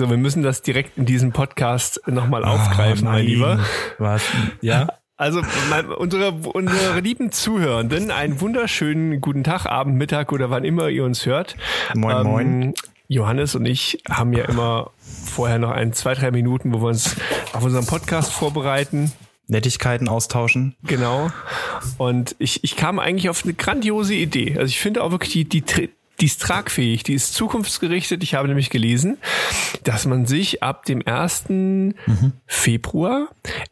So, wir müssen das direkt in diesem Podcast nochmal aufgreifen, Oh, mein. Lieber. Was? Ja? Also mein, unsere, unsere lieben Zuhörenden, einen wunderschönen guten Tag, Abend, Mittag oder wann immer ihr uns hört. Ähm, Moin, moin. Johannes und ich haben ja immer vorher noch ein, zwei, drei Minuten, wo wir uns auf unseren Podcast vorbereiten. Nettigkeiten austauschen. Genau. Und ich, ich kam eigentlich auf eine grandiose Idee. Also ich finde auch wirklich, die, die, die ist tragfähig, die ist zukunftsgerichtet. Ich habe nämlich gelesen, dass man sich ab dem 1. Februar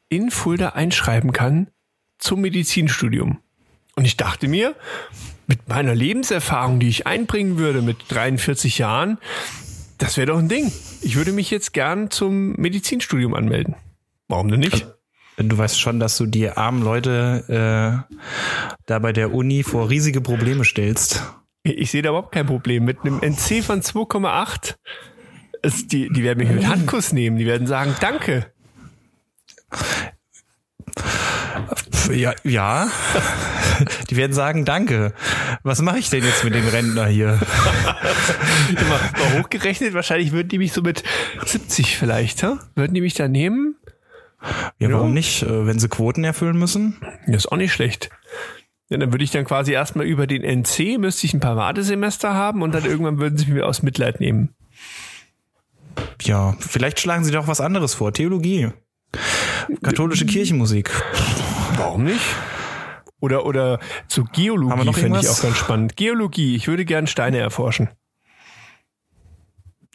in Fulda einschreiben kann zum Medizinstudium. Und ich dachte mir, mit meiner Lebenserfahrung, die ich einbringen würde mit 43 Jahren, das wäre doch ein Ding. Ich würde mich jetzt gern zum Medizinstudium anmelden. Warum denn nicht? Du weißt schon, dass du die armen Leute äh, da bei der Uni vor riesige Probleme stellst. Ich sehe da überhaupt kein Problem. Mit einem NC von 2,8 ist die, die werden mich mit Handkuss nehmen. Die werden sagen, danke. Ja, ja. Die werden sagen, danke. Was mache ich denn jetzt mit dem Rentner hier? Mal hochgerechnet, wahrscheinlich würden die mich so mit 70 vielleicht, hä? Würden die mich da nehmen? Ja, warum nicht? Äh, Wenn sie Quoten erfüllen müssen? Das ist auch nicht schlecht. Ja, dann würde ich dann quasi erstmal über den NC, müsste ich ein paar Wartesemester haben und dann irgendwann würden sie mich aus Mitleid nehmen. Ja, vielleicht schlagen sie doch was anderes vor. Theologie. Katholische Kirchenmusik. Warum nicht? Oder, oder zu Geologie fände ich auch ganz spannend. Geologie, ich würde gern Steine erforschen.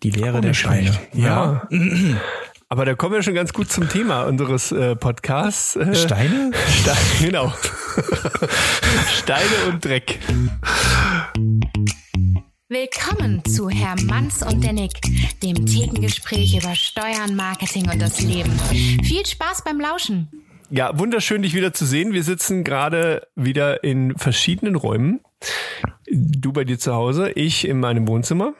Die Lehre Auch der Steine. schlecht. Ja. Aber da kommen wir schon ganz gut zum Thema unseres äh, Podcasts. Äh, Steine? Steine, genau. Steine und Dreck. Willkommen zu Herr Manns und der Nick, dem Thekengespräch über Steuern, Marketing und das Leben. Viel Spaß beim Lauschen. Ja, wunderschön, dich wieder zu sehen. Wir sitzen gerade wieder in verschiedenen Räumen. Du bei dir zu Hause, ich in meinem Wohnzimmer.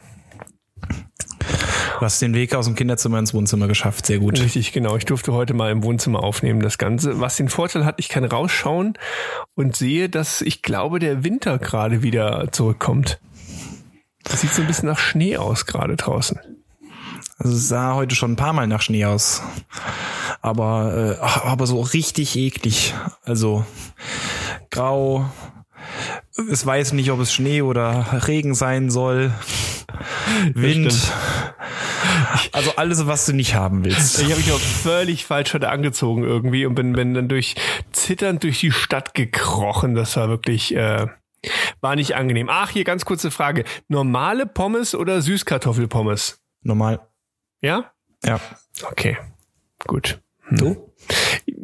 Du hast den Weg aus dem Kinderzimmer ins Wohnzimmer geschafft. Sehr gut. Richtig, genau. Ich durfte heute mal im Wohnzimmer aufnehmen, das Ganze. Was den Vorteil hat, ich kann rausschauen und sehe, dass ich glaube, der Winter gerade wieder zurückkommt. Das sieht so ein bisschen nach Schnee aus gerade draußen. Also es sah heute schon ein paar Mal nach Schnee aus. Aber, äh, aber so richtig eklig. Also grau. Es weiß nicht, ob es Schnee oder Regen sein soll. Wind. Also alles, was du nicht haben willst. Ich habe mich auch völlig falsch heute angezogen irgendwie und bin, bin dann durch zitternd durch die Stadt gekrochen. Das war wirklich äh, war nicht angenehm. Ach, hier ganz kurze Frage: Normale Pommes oder Süßkartoffelpommes? Normal. Ja? Ja. Okay, gut. Du?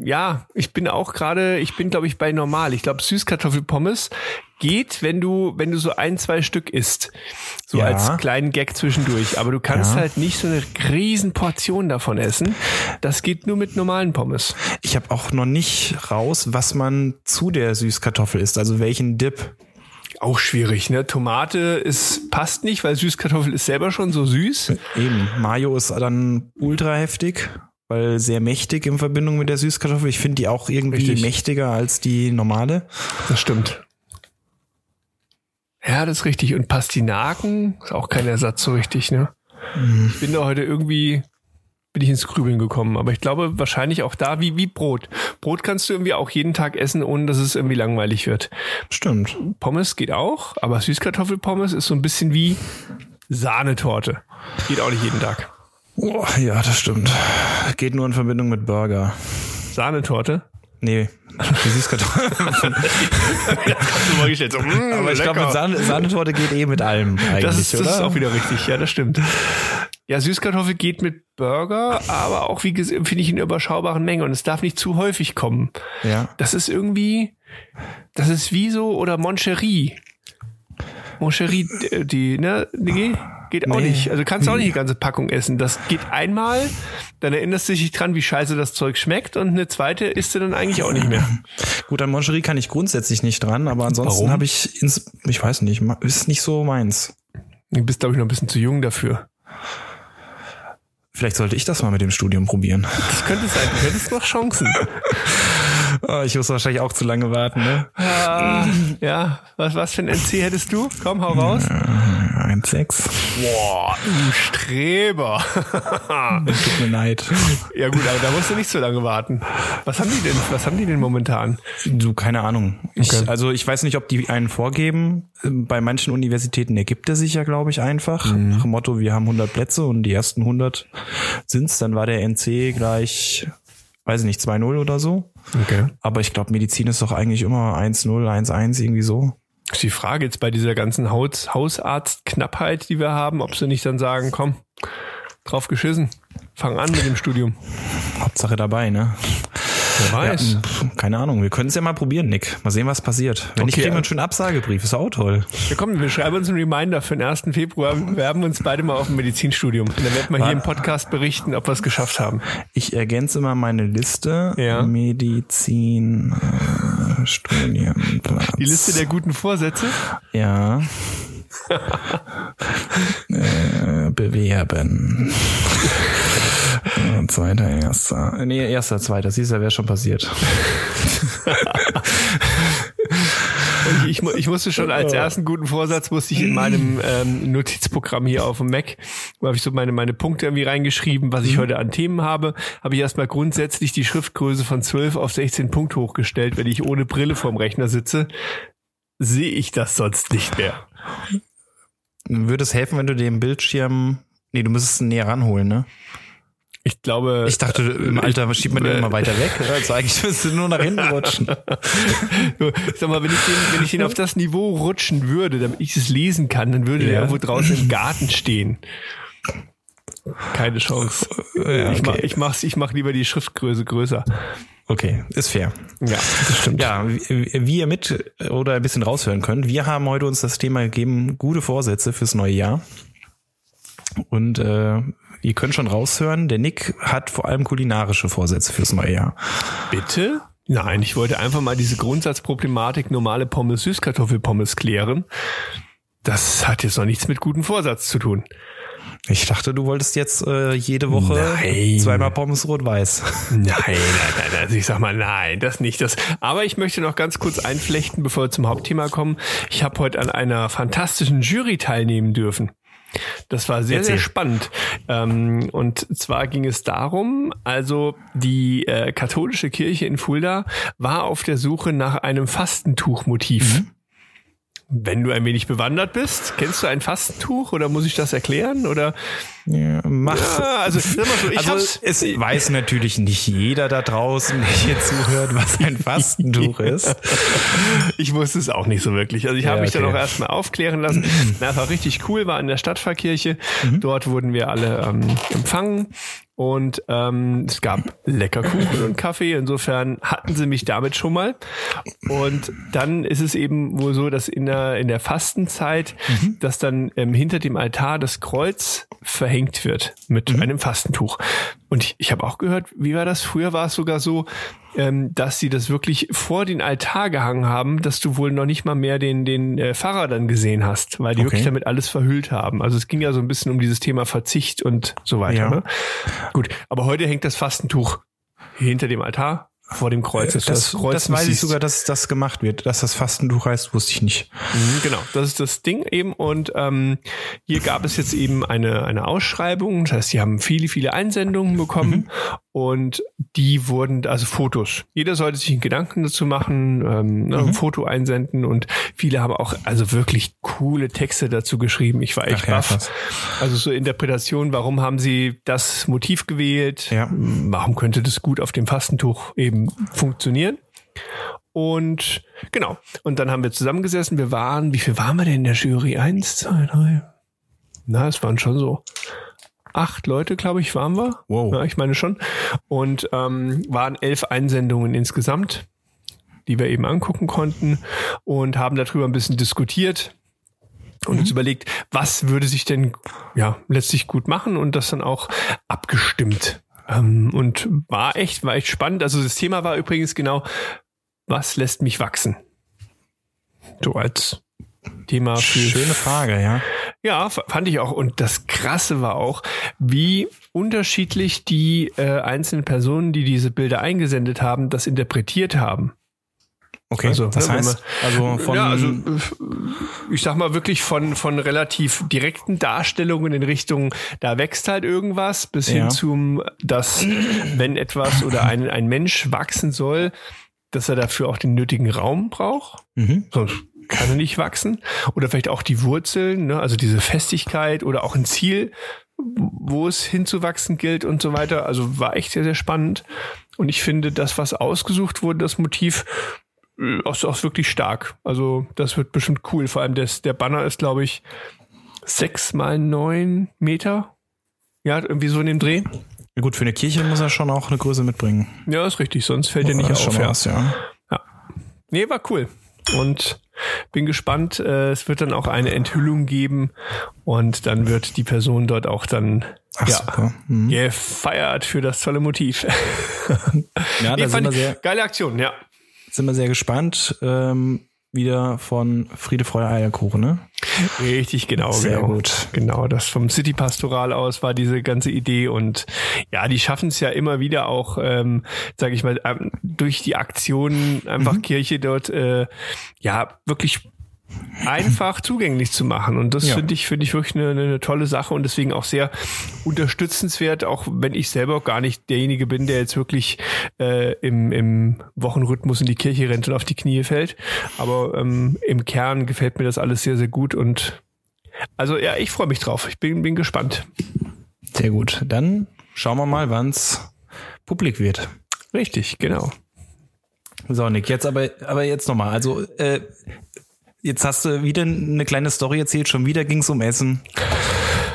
Ja, ich bin auch gerade, ich bin glaube ich bei normal. Ich glaube Süßkartoffelpommes geht, wenn du wenn du so ein zwei Stück isst, so Ja. als kleinen Gag zwischendurch. Aber du kannst Ja. halt nicht so eine riesen Portion davon essen. Das geht nur mit normalen Pommes. Ich habe auch noch nicht raus, was man zu der Süßkartoffel isst. Also welchen Dip. Auch schwierig, ne? Tomate ist passt nicht, weil Süßkartoffel ist selber schon so süß. Eben. Mayo ist dann ultra heftig, weil sehr mächtig in Verbindung mit der Süßkartoffel. Ich finde die auch irgendwie Richtig. mächtiger als die normale. Das stimmt. Ja, das ist richtig. Und Pastinaken ist auch kein Ersatz so richtig, ne? Ich bin da heute irgendwie, bin ich ins Grübeln gekommen. Aber ich glaube wahrscheinlich auch da wie, wie Brot. Brot kannst du irgendwie auch jeden Tag essen, ohne dass es irgendwie langweilig wird. Stimmt. Pommes geht auch, aber Süßkartoffelpommes ist so ein bisschen wie Sahnetorte. Geht auch nicht jeden Tag. Oh, ja, das stimmt. Geht nur in Verbindung mit Burger. Sahnetorte? Nee, die Süßkartoffel. Hast du mal gestellt. So, mm, Aber ich glaube, lecker. mit Sahne, Sahnetorte geht eh mit allem eigentlich, Das ist, das oder? ist auch wieder richtig, ja, das stimmt. Ja, Süßkartoffel geht mit Burger, aber auch, wie finde ich in überschaubaren Mengen und es darf nicht zu häufig kommen. ja. Das ist irgendwie, das ist wie so, oder Moncherie. Moncherie, die, die, ne, die geht auch Nee. nicht. Also kannst du auch nicht die ganze Packung essen. Das geht einmal, dann erinnerst du dich dran, wie scheiße das Zeug schmeckt und eine zweite isst du dann eigentlich auch nicht mehr. Gut, an Moncherie kann ich grundsätzlich nicht dran, aber ansonsten habe ich ins, ich weiß nicht, ist nicht so meins. Du bist, glaube ich, noch ein bisschen zu jung dafür. Vielleicht sollte ich das mal mit dem Studium probieren. Das könnte sein, du hättest noch Chancen. Oh, ich muss wahrscheinlich auch zu lange warten, ne? Ah, ja, was, was für ein NC hättest du? Komm, hau raus. Ein 1,6. Boah, du Streber. Tut mir leid. ja gut, aber da musst du nicht so lange warten. Was haben die denn, was haben die denn momentan? Du, keine Ahnung. Ich, Okay. Also ich weiß nicht, ob die einen vorgeben. Bei manchen Universitäten ergibt er sich ja, glaube ich, einfach. Nach dem Motto, wir haben 100 Plätze und die ersten 100 sind's. Dann war der NC gleich, weiß ich nicht, 2-0 oder so. Okay. Aber ich glaube, Medizin ist doch eigentlich immer 1-0, 1-1, irgendwie so. Ist die Frage jetzt bei dieser ganzen Haus, Hausarztknappheit, die wir haben, ob sie nicht dann sagen, komm, drauf geschissen, fang an mit dem Studium. Hauptsache dabei, ne? Wer weiß. Ja, pf, keine Ahnung, wir können es ja mal probieren, Nick. Mal sehen, was passiert. Wenn nicht, Okay, kriegen wir einen schönen Absagebrief. Ist auch toll. Ja, komm, wir schreiben uns einen Reminder für den 1. Februar, werben uns beide mal auf ein Medizinstudium. Und dann werden wir hier im Podcast berichten, ob wir es geschafft haben. Ich ergänze mal meine Liste. Ja. Medizin, äh, Studienplatz. Die Liste der guten Vorsätze. Ja. Äh, bewerben. Zweiter, erster. Nee, erster, zweiter. Siehst du, wäre schon passiert. Ich, ich musste schon als ersten guten Vorsatz, musste ich in meinem ähm, Notizprogramm hier auf dem Mac, wo habe ich so meine, meine Punkte irgendwie reingeschrieben, was ich heute an Themen habe, habe ich erstmal grundsätzlich die Schriftgröße von 12 auf 16 Punkt hochgestellt. Wenn ich ohne Brille vorm Rechner sitze, sehe ich das sonst nicht mehr. Würde es helfen, wenn du den Bildschirm, nee, du müsstest ihn näher ranholen, ne? Ich glaube, Ich dachte, im Alter schiebt man den äh, immer weiter weg. Also eigentlich müsste nur nach hinten rutschen. Sag mal, wenn ich, den, wenn ich den auf das Niveau rutschen würde, damit ich es lesen kann, dann würde der Ja. irgendwo draußen im Garten stehen. Keine Chance. Ja, Ich, mach, ich, mach's, ich mach lieber die Schriftgröße größer. Okay, ist fair. Ja, das stimmt. Ja, wie wie ihr mit oder ein bisschen raushören könnt, wir haben heute uns das Thema gegeben, gute Vorsätze fürs neue Jahr. Und äh, ihr könnt schon raushören, der Nick hat vor allem kulinarische Vorsätze fürs neue Jahr. Bitte? Nein, ich wollte einfach mal diese Grundsatzproblematik normale Pommes, Süßkartoffelpommes klären. Das hat jetzt noch nichts mit gutem Vorsatz zu tun. Ich dachte, du wolltest jetzt äh, jede Woche Nein. zweimal Pommes rot-weiß. Nein, nein, nein, nein. Also ich sag mal, nein, das nicht. Das. Aber ich möchte noch ganz kurz einflechten, bevor wir zum Hauptthema kommen. Ich habe heute an einer fantastischen Jury teilnehmen dürfen. Das war sehr, sehr Erzähl. spannend. Ähm, und zwar ging es darum, also die äh, katholische Kirche in Fulda war auf der Suche nach einem Fastentuchmotiv. Wenn du ein wenig bewandert bist, kennst du ein Fastentuch oder muss ich das erklären? Oder Ja, mach. Ja, also, so, ich also es weiß natürlich nicht jeder da draußen, der hier zuhört, was ein Fastentuch ist. Ich wusste es auch nicht so wirklich. Also ich habe Ja, mich dann okay. auch erstmal aufklären lassen. Na, es war richtig cool, war in der Stadtpfarrkirche. Mhm. Dort wurden wir alle ähm, empfangen und ähm, es gab lecker Kuchen und Kaffee. Insofern hatten sie mich damit schon mal. Und dann ist es eben wohl so, dass in der, in der Fastenzeit, Mhm. dass dann ähm, hinter dem Altar das Kreuz verhängt wird mit Mhm. einem Fastentuch. Und ich, ich habe auch gehört, wie war das? Früher war es sogar so, ähm, dass sie das wirklich vor den Altar gehangen haben, dass du wohl noch nicht mal mehr den, den äh, Pfarrer dann gesehen hast, weil die Okay. wirklich damit alles verhüllt haben. Also es ging ja so ein bisschen um dieses Thema Verzicht und so weiter. Ja. Ne? Gut, aber heute hängt das Fastentuch hinter dem Altar vor dem Kreuz. Das, dass du das, weiß ich sogar, dass das gemacht wird. Dass das Fastentuch heißt, wusste ich nicht. Mhm, Genau, das ist das Ding eben. Und ähm, hier gab es jetzt eben eine, eine Ausschreibung. Das heißt, sie haben viele, viele Einsendungen bekommen und die wurden, also Fotos. Jeder sollte sich einen Gedanken dazu machen, ähm, ne, ein Foto einsenden und viele haben auch also wirklich coole Texte dazu geschrieben. Ich war echt Ach ja, baff. krass. Also so Interpretation, warum haben sie das Motiv gewählt? Ja. Warum könnte das gut auf dem Fastentuch eben funktionieren? Und genau. Und dann haben wir zusammengesessen. Wir waren, wie viel waren wir denn in der Jury? Eins, zwei, drei. Na, es waren schon so acht Leute, glaube ich, waren wir. Wow. Ja, ich meine schon. Und ähm, waren elf Einsendungen insgesamt, die wir eben angucken konnten und haben darüber ein bisschen diskutiert und uns überlegt, was würde sich denn ja letztlich gut machen und das dann auch abgestimmt. Ähm, und war echt, war echt spannend. Also das Thema war übrigens genau, was lässt mich wachsen? So als Thema für Schöne Frage, ja. Ja, fand ich auch. Und das Krasse war auch, wie unterschiedlich die äh, einzelnen Personen, die diese Bilder eingesendet haben, das interpretiert haben. Okay, Also, das ne, heißt, also von, ja, also ich sag mal wirklich von, von relativ direkten Darstellungen in Richtung, da wächst halt irgendwas, bis Ja. hin zum, dass wenn etwas oder ein, ein Mensch wachsen soll, dass er dafür auch den nötigen Raum braucht. mhm. Sonst kann er nicht wachsen. Oder vielleicht auch die Wurzeln, ne? also diese Festigkeit oder auch ein Ziel, wo es hinzuwachsen gilt und so weiter. Also war echt sehr, sehr spannend. Und ich finde, das, was ausgesucht wurde, das Motiv, äh, auch, auch wirklich stark. Also das wird bestimmt cool. Vor allem das, der Banner ist, glaube ich, sechs mal neun Meter. Ja, irgendwie so in dem Dreh. Ja, gut, für eine Kirche muss er schon auch eine Größe mitbringen. Ja, ist richtig, sonst fällt er nicht auf. schon Ja. was, ja. Nee, war cool. Und bin gespannt. Äh, es wird dann auch eine Enthüllung geben und dann wird die Person dort auch dann Ach, ja. Mhm. gefeiert für das tolle Motiv. Ja, Nee, da sind wir, sehr, geile Aktion, ja. sind wir sehr gespannt. Ähm, wieder von Friede, Freude, Eierkuchen, ne? Richtig, genau, Sehr genau. gut. Genau, das vom City Pastoral aus war diese ganze Idee und ja, die schaffen es ja immer wieder auch, ähm, sage ich mal, ähm, durch die Aktionen einfach Mhm. Kirche dort äh, ja wirklich einfach zugänglich zu machen und das Ja. finde ich finde ich wirklich eine, eine tolle Sache und deswegen auch sehr unterstützenswert, auch wenn ich selber gar nicht derjenige bin, der jetzt wirklich äh, im, im Wochenrhythmus in die Kirche rennt und auf die Knie fällt, aber ähm, im Kern gefällt mir das alles sehr sehr gut und also ja, ich freue mich drauf. Ich bin bin gespannt. Sehr gut. Dann schauen wir mal, wann's publik wird. Richtig, genau. So, Nick, jetzt aber, aber jetzt nochmal. Also, äh, jetzt hast du wieder eine kleine Story erzählt, schon wieder ging's um Essen.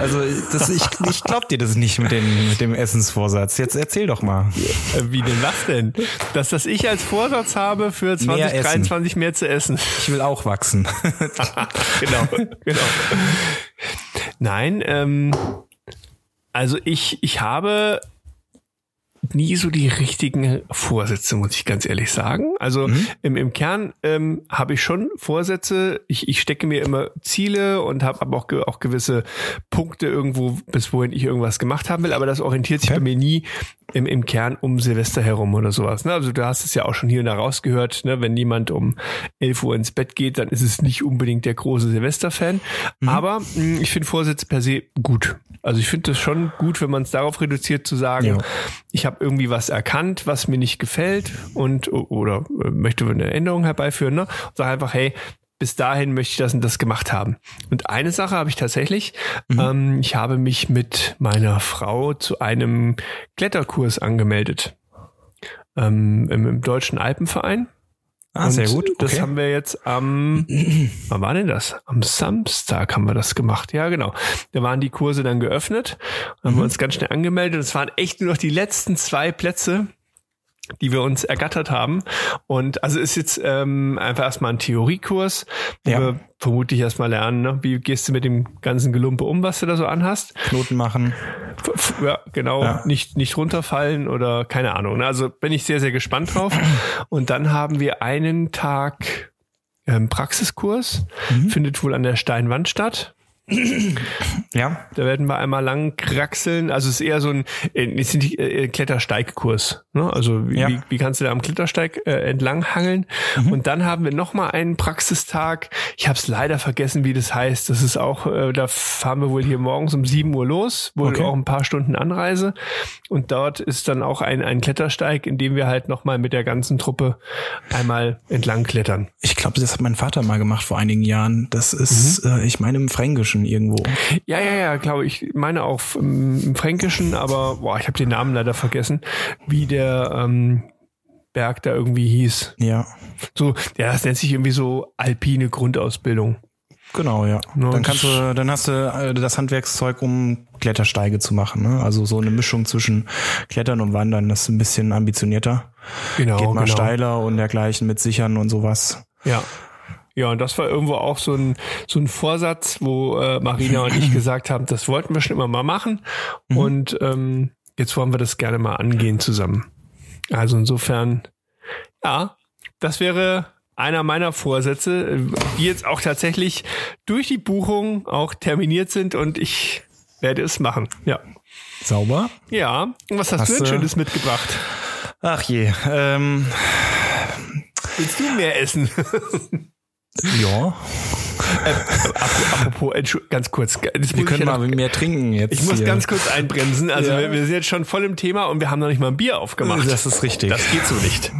Also, das, ich, ich glaub dir das nicht mit, den, mit dem Essensvorsatz. Jetzt erzähl doch mal. Äh, Wie denn was denn? Dass das ich als Vorsatz habe, für essen. 2023 mehr zu essen. Ich will auch wachsen. genau, genau. Nein, ähm, also ich, ich habe nie so die richtigen Vorsätze, muss ich ganz ehrlich sagen. Also im, im Kern ähm, habe ich schon Vorsätze. Ich, ich stecke mir immer Ziele und habe aber auch, ge auch gewisse Punkte irgendwo, bis wohin ich irgendwas gemacht haben will. Aber das orientiert sich Okay. bei mir nie im, im Kern um Silvester herum oder sowas. Ne? Also du hast es ja auch schon hier und da rausgehört, ne? wenn jemand um 11 Uhr ins Bett geht, dann ist es nicht unbedingt der große Silvester-Fan. Aber mh, ich finde Vorsätze per se gut. Also ich finde es schon gut, wenn man es darauf reduziert zu sagen, Ja. ich habe irgendwie was erkannt, was mir nicht gefällt und oder äh, möchte eine Änderung herbeiführen, ne? Und sage einfach, hey, bis dahin möchte ich das und das gemacht haben. Und eine Sache habe ich tatsächlich, ähm, ich habe mich mit meiner Frau zu einem Kletterkurs angemeldet. Ähm, im, Im Deutschen Alpenverein. Ah, Und sehr gut. Das Okay. haben wir jetzt am, wann war denn das? Am Samstag haben wir das gemacht. Ja, genau. Da waren die Kurse dann geöffnet. Haben Mhm. wir uns ganz schnell angemeldet. Es waren echt nur noch die letzten zwei Plätze, die wir uns ergattert haben. Und also ist jetzt ähm, einfach erstmal ein Theoriekurs, wo Ja. wir vermutlich erstmal lernen, ne? wie gehst du mit dem ganzen Gelumpe um, was du da so anhast. Knoten machen. F- Ja, genau, Ja. nicht, nicht runterfallen oder keine Ahnung. ne? Also bin ich sehr, sehr gespannt drauf. Und dann haben wir einen Tag ähm, Praxiskurs, Mhm. findet wohl an der Steinwand statt. Ja. Da werden wir einmal lang kraxeln. Also es ist eher so ein äh, ist nicht, äh, Klettersteigkurs. Ne? Also wie, Ja. wie, wie kannst du da am Klettersteig äh, entlang hangeln? Mhm. Und dann haben wir noch mal einen Praxistag. Ich habe es leider vergessen, wie das heißt. Das ist auch, äh, da fahren wir wohl hier morgens um 7 Uhr los, wohl Okay. auch ein paar Stunden Anreise. Und dort ist dann auch ein, ein Klettersteig, in dem wir halt noch mal mit der ganzen Truppe einmal entlang klettern. Ich glaube, das hat mein Vater mal gemacht vor einigen Jahren. Das ist, äh, ich meine, im Fränkischen irgendwo. Ja, ja, ja, glaube ich. meine auch im, Fränkischen, aber boah, ich habe den Namen leider vergessen, wie der ähm, Berg da irgendwie hieß. Ja. So, ja, das nennt sich irgendwie so alpine Grundausbildung. Genau, ja. Ja, dann das- kannst du, dann hast du äh, das Handwerkszeug, um Klettersteige zu machen. Ne? Also so eine Mischung zwischen Klettern und Wandern. Das ist ein bisschen ambitionierter. Genau, Geht mal genau. steiler und dergleichen mit Sichern und sowas. Ja. Ja, und das war irgendwo auch so ein, so ein Vorsatz, wo äh, Marina und ich gesagt haben, das wollten wir schon immer mal machen. Und ähm, jetzt wollen wir das gerne mal angehen zusammen. Also insofern, ja, das wäre einer meiner Vorsätze, die jetzt auch tatsächlich durch die Buchung auch terminiert sind und ich werde es machen. Ja. Sauber. Ja. Und was hast, Hast du denn Schönes mitgebracht? Ach je. Ähm, Willst du mehr essen? Ja. Äh, apropos, ganz kurz. Das Wir können ja noch- mal mehr trinken jetzt. Ich muss hier. ganz kurz einbremsen. Also Ja. wir, wir sind jetzt schon voll im Thema und wir haben noch nicht mal ein Bier aufgemacht. Das ist richtig. Das geht so nicht.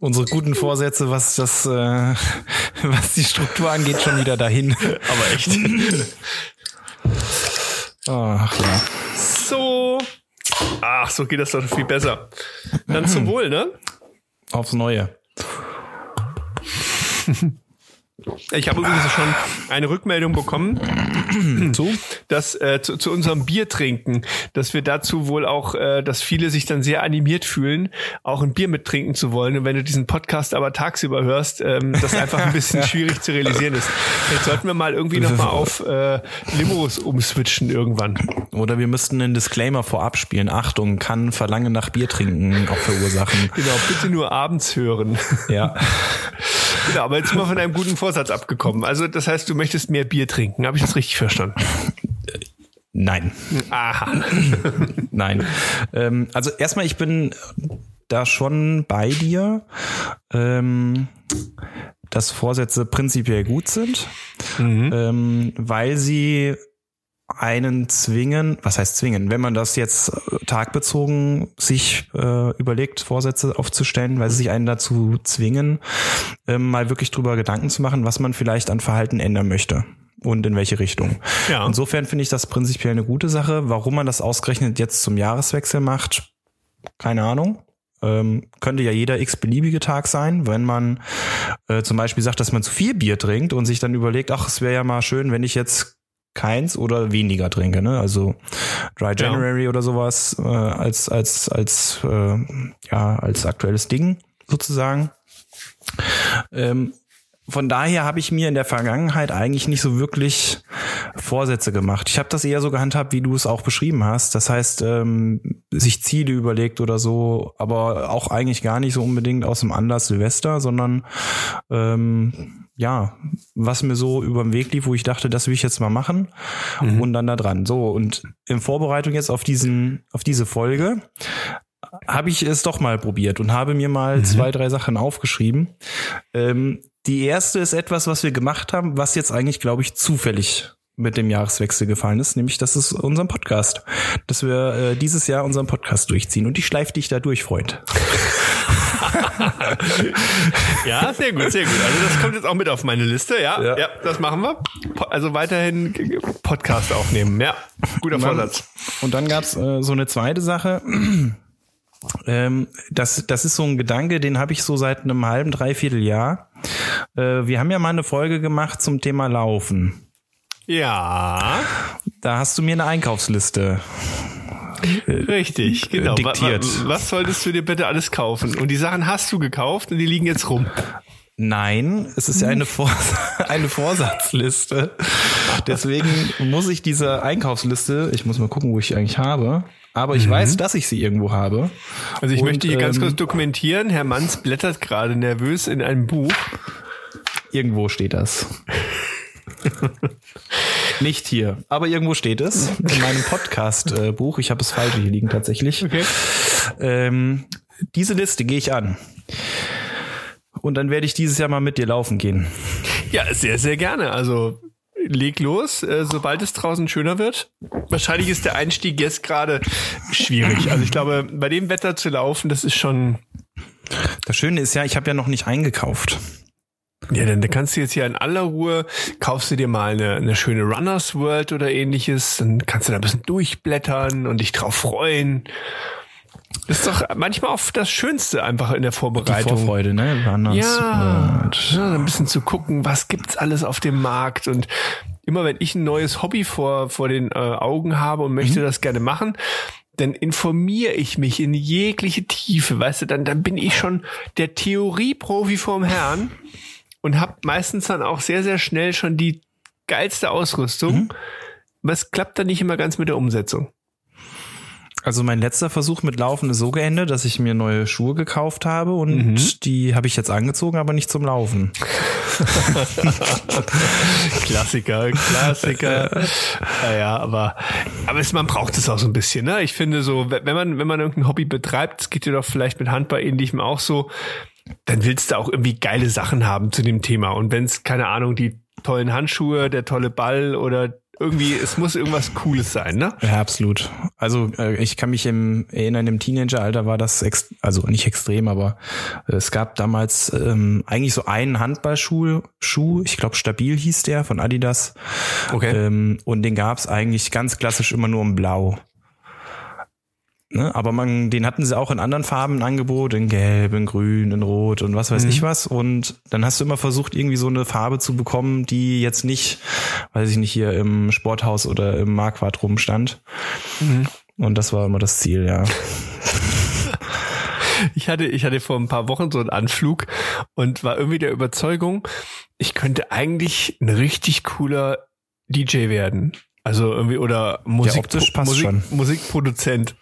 Unsere guten Vorsätze, was das, äh, was die Struktur angeht, schon wieder dahin. Aber echt. Ach ja. So. Ach, so geht das doch viel besser. Dann zum Wohl, ne? Aufs Neue. Ich habe übrigens schon eine Rückmeldung bekommen Zu? dass äh, zu, zu unserem Bier trinken, dass wir dazu wohl auch, äh, dass viele sich dann sehr animiert fühlen, auch ein Bier mittrinken zu wollen. Und wenn du diesen Podcast aber tagsüber hörst, ähm, das einfach ein bisschen schwierig zu realisieren ist. Jetzt sollten wir mal irgendwie nochmal auf äh, Limos umswitchen irgendwann. Oder wir müssten einen Disclaimer vorab spielen. Achtung, kann Verlangen nach Bier trinken auch verursachen. Genau, bitte nur abends hören. Ja. genau, aber jetzt sind wir von einem guten Vorsatz abgekommen. Also das heißt, du möchtest mehr Bier trinken. Habe ich das richtig verstanden? Nein. Aha. Nein. Ähm, also erstmal, ich bin da schon bei dir, ähm, dass Vorsätze prinzipiell gut sind, ähm, weil sie einen zwingen, was heißt zwingen, wenn man das jetzt äh, tagbezogen sich äh, überlegt, Vorsätze aufzustellen, weil sie sich einen dazu zwingen, ähm, mal wirklich drüber Gedanken zu machen, was man vielleicht an Verhalten ändern möchte und in welche Richtung. Ja. Insofern finde ich das prinzipiell eine gute Sache. Warum man das ausgerechnet jetzt zum Jahreswechsel macht, keine Ahnung. Ähm, könnte ja jeder x-beliebige Tag sein, wenn man äh, zum Beispiel sagt, dass man zu viel Bier trinkt und sich dann überlegt, ach, es wäre ja mal schön, wenn ich jetzt keins oder weniger trinke, ne? Also Dry January oder sowas äh, als als als äh, ja als aktuelles Ding sozusagen. Ähm, von daher habe ich mir in der Vergangenheit eigentlich nicht so wirklich Vorsätze gemacht. Ich habe das eher so gehandhabt, wie du es auch beschrieben hast. Das heißt, ähm, sich Ziele überlegt oder so, aber auch eigentlich gar nicht so unbedingt aus dem Anlass Silvester, sondern ähm, ja, was mir so über den Weg lief, wo ich dachte, das will ich jetzt mal machen und dann da dran. So, und in Vorbereitung jetzt auf diesen, auf diese Folge habe ich es doch mal probiert und habe mir mal zwei, drei Sachen aufgeschrieben. Ähm, die erste ist etwas, was wir gemacht haben, was jetzt eigentlich, glaube ich, zufällig mit dem Jahreswechsel gefallen ist, nämlich das ist unser Podcast, dass wir äh, dieses Jahr unseren Podcast durchziehen und ich schleife dich da durch, Freund. Ja, sehr gut, sehr gut. Also das kommt jetzt auch mit auf meine Liste. Ja, ja, Ja. das machen wir. Also weiterhin Podcast aufnehmen. Ja, guter Vorsatz. Und dann gab's äh, so eine zweite Sache. Ähm, das, das ist so ein Gedanke, den habe ich so seit einem halben, dreiviertel Jahr. Äh, wir haben ja mal eine Folge gemacht zum Thema Laufen. Ja, Da hast du mir eine Einkaufsliste. richtig, genau. Diktiert. wa- Was solltest du dir bitte alles kaufen? Und die Sachen hast du gekauft und die liegen jetzt rum. Nein, es ist ja eine, Vor eine Vorsatzliste. Deswegen muss ich diese Einkaufsliste, ich muss mal gucken, wo ich eigentlich habe. Aber ich weiß, dass ich sie irgendwo habe. Also ich Und, möchte hier ganz ähm, kurz dokumentieren. Herr Manns blättert gerade nervös in einem Buch. Irgendwo steht das. Nicht hier, aber irgendwo steht es. In meinem Podcast-Buch. Ich habe es falsch hier liegen tatsächlich. Okay. Ähm, diese Liste gehe ich an. Und dann werde ich dieses Jahr mal mit dir laufen gehen. Ja, sehr, sehr gerne. Also leg los, äh, sobald es draußen schöner wird. Wahrscheinlich ist der Einstieg jetzt gerade schwierig. Also ich glaube, bei dem Wetter zu laufen, das ist schon. Das Schöne ist ja, ich habe ja noch nicht eingekauft. Ja, dann kannst du jetzt hier in aller Ruhe, kaufst du dir mal eine, eine schöne Runners World oder ähnliches, dann kannst du da ein bisschen durchblättern und dich drauf freuen. Das ist doch manchmal auch das Schönste einfach in der Die Vorbereitung. Vorfreude, ne? Runners Ja, ja, ein bisschen zu gucken, was gibt's alles auf dem Markt und immer wenn ich ein neues Hobby vor, vor den äh, Augen habe und möchte das gerne machen, dann informiere ich mich in jegliche Tiefe, weißt du, dann, dann bin ich schon der Theorieprofi vorm Herrn und habe meistens dann auch sehr, sehr schnell schon die geilste Ausrüstung. Aber es klappt dann nicht immer ganz mit der Umsetzung. Also mein letzter Versuch mit Laufen ist so geendet, dass ich mir neue Schuhe gekauft habe und die habe ich jetzt angezogen, aber nicht zum Laufen. Klassiker, Klassiker. ja, ja, aber, aber es, man braucht es auch so ein bisschen, ne? Ich finde so, wenn man, wenn man irgendein Hobby betreibt, es geht dir doch vielleicht mit Handball ähnlichem auch so, dann willst du auch irgendwie geile Sachen haben zu dem Thema. Und wenn es, keine Ahnung, die tollen Handschuhe, der tolle Ball oder irgendwie, es muss irgendwas Cooles sein, ne? Ja, absolut. Also äh, ich kann mich im erinnern, im Teenageralter war das, ex also nicht extrem, aber äh, es gab damals ähm, eigentlich so einen Handballschuh, Schuh, ich glaube Stabil hieß der von Adidas. Okay. Ähm, und den gab's eigentlich ganz klassisch immer nur in Blau. Ne? Aber man, den hatten sie auch in anderen Farben ein Angebot, in Gelb, in Grün, in Rot und was weiß Mhm. ich was. Und dann hast du immer versucht, irgendwie so eine Farbe zu bekommen, die jetzt nicht, weiß ich nicht, hier im Sporthaus oder im Marquardt rumstand. Mhm. Und das war immer das Ziel, ja. Ich hatte, ich hatte vor ein paar Wochen so einen Anflug und war irgendwie der Überzeugung, ich könnte eigentlich ein richtig cooler DJ werden. Also irgendwie oder Musik, passt Musik. Musikproduzent.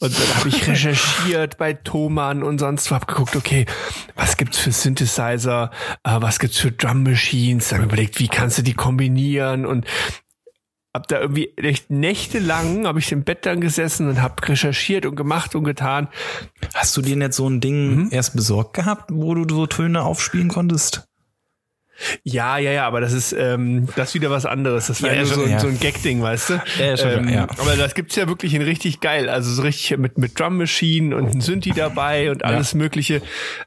Und dann habe ich recherchiert bei Thomann und sonst hab geguckt, okay, was gibt's für Synthesizer, äh, was gibt's für Drum Machines, dann überlegt, wie kannst du die kombinieren und hab da irgendwie echt nächtelang habe ich im Bett dann gesessen und hab recherchiert und gemacht und getan. Hast du dir nicht so ein Ding Mhm. erst besorgt gehabt, wo du so Töne aufspielen konntest? Ja, ja, ja, aber das ist ähm, das ist wieder was anderes. Das war Ja, ja, so, ein- ja. so ein Gag-Ding, weißt du? Ja, schon, ähm, ja. Aber das gibt's ja wirklich in richtig geil. Also so richtig mit mit Drum Machine und ein Synthi dabei und alles Mögliche.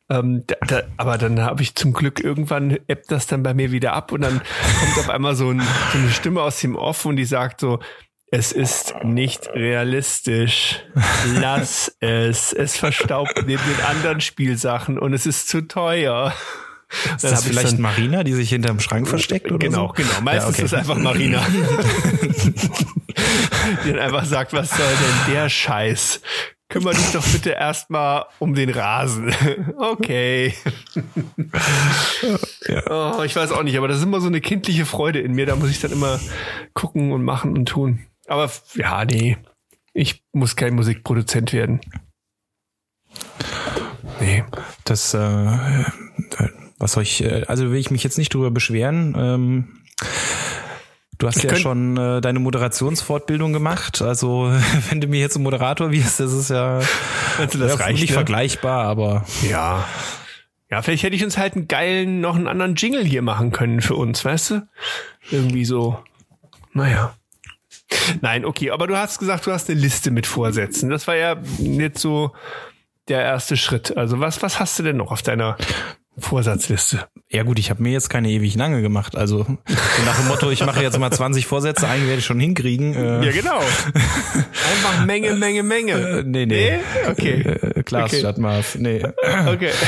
Ähm, da, da, aber dann habe ich zum Glück irgendwann ebbt das dann bei mir wieder ab und dann kommt auf einmal so, ein, so eine Stimme aus dem Off und die sagt so. Es ist nicht realistisch. Lass es. Es verstaubt neben den anderen Spielsachen und es ist zu teuer. Ist das vielleicht Marina, die sich hinterm Schrank versteckt oder genau, so? genau. Meistens Ja, okay. ist es einfach Marina. die dann einfach sagt, was soll denn der Scheiß? Kümmer dich doch bitte erstmal um den Rasen. okay. Oh, ich weiß auch nicht, aber das ist immer so eine kindliche Freude in mir. Da muss ich dann immer gucken und machen und tun. Aber ja, nee. Ich muss kein Musikproduzent werden. Nee. Das, äh, was soll ich, äh, also will ich mich jetzt nicht drüber beschweren. Ähm, du hast Ich ja schon äh, deine Moderationsfortbildung gemacht. Also wenn du mir jetzt ein Moderator wirst, das ist ja, du, das reicht, nicht ne? vergleichbar, aber Ja. Ja, vielleicht hätte ich uns halt einen geilen, noch einen anderen Jingle hier machen können für uns, weißt du? Irgendwie so. Naja. Nein, okay, aber du hast gesagt, du hast eine Liste mit Vorsätzen. Das war ja nicht so der erste Schritt. Also was, was hast du denn noch auf deiner Vorsatzliste? ja gut, ich habe mir jetzt keine ewig lange gemacht. Also so nach dem Motto, ich mache jetzt mal 20 Vorsätze, einen werde ich schon hinkriegen. Äh, Ja, genau. Einfach Menge, Menge, Menge. äh, nee, nee. Okay. Äh, Glas Okay. statt Maß. Nee. Okay.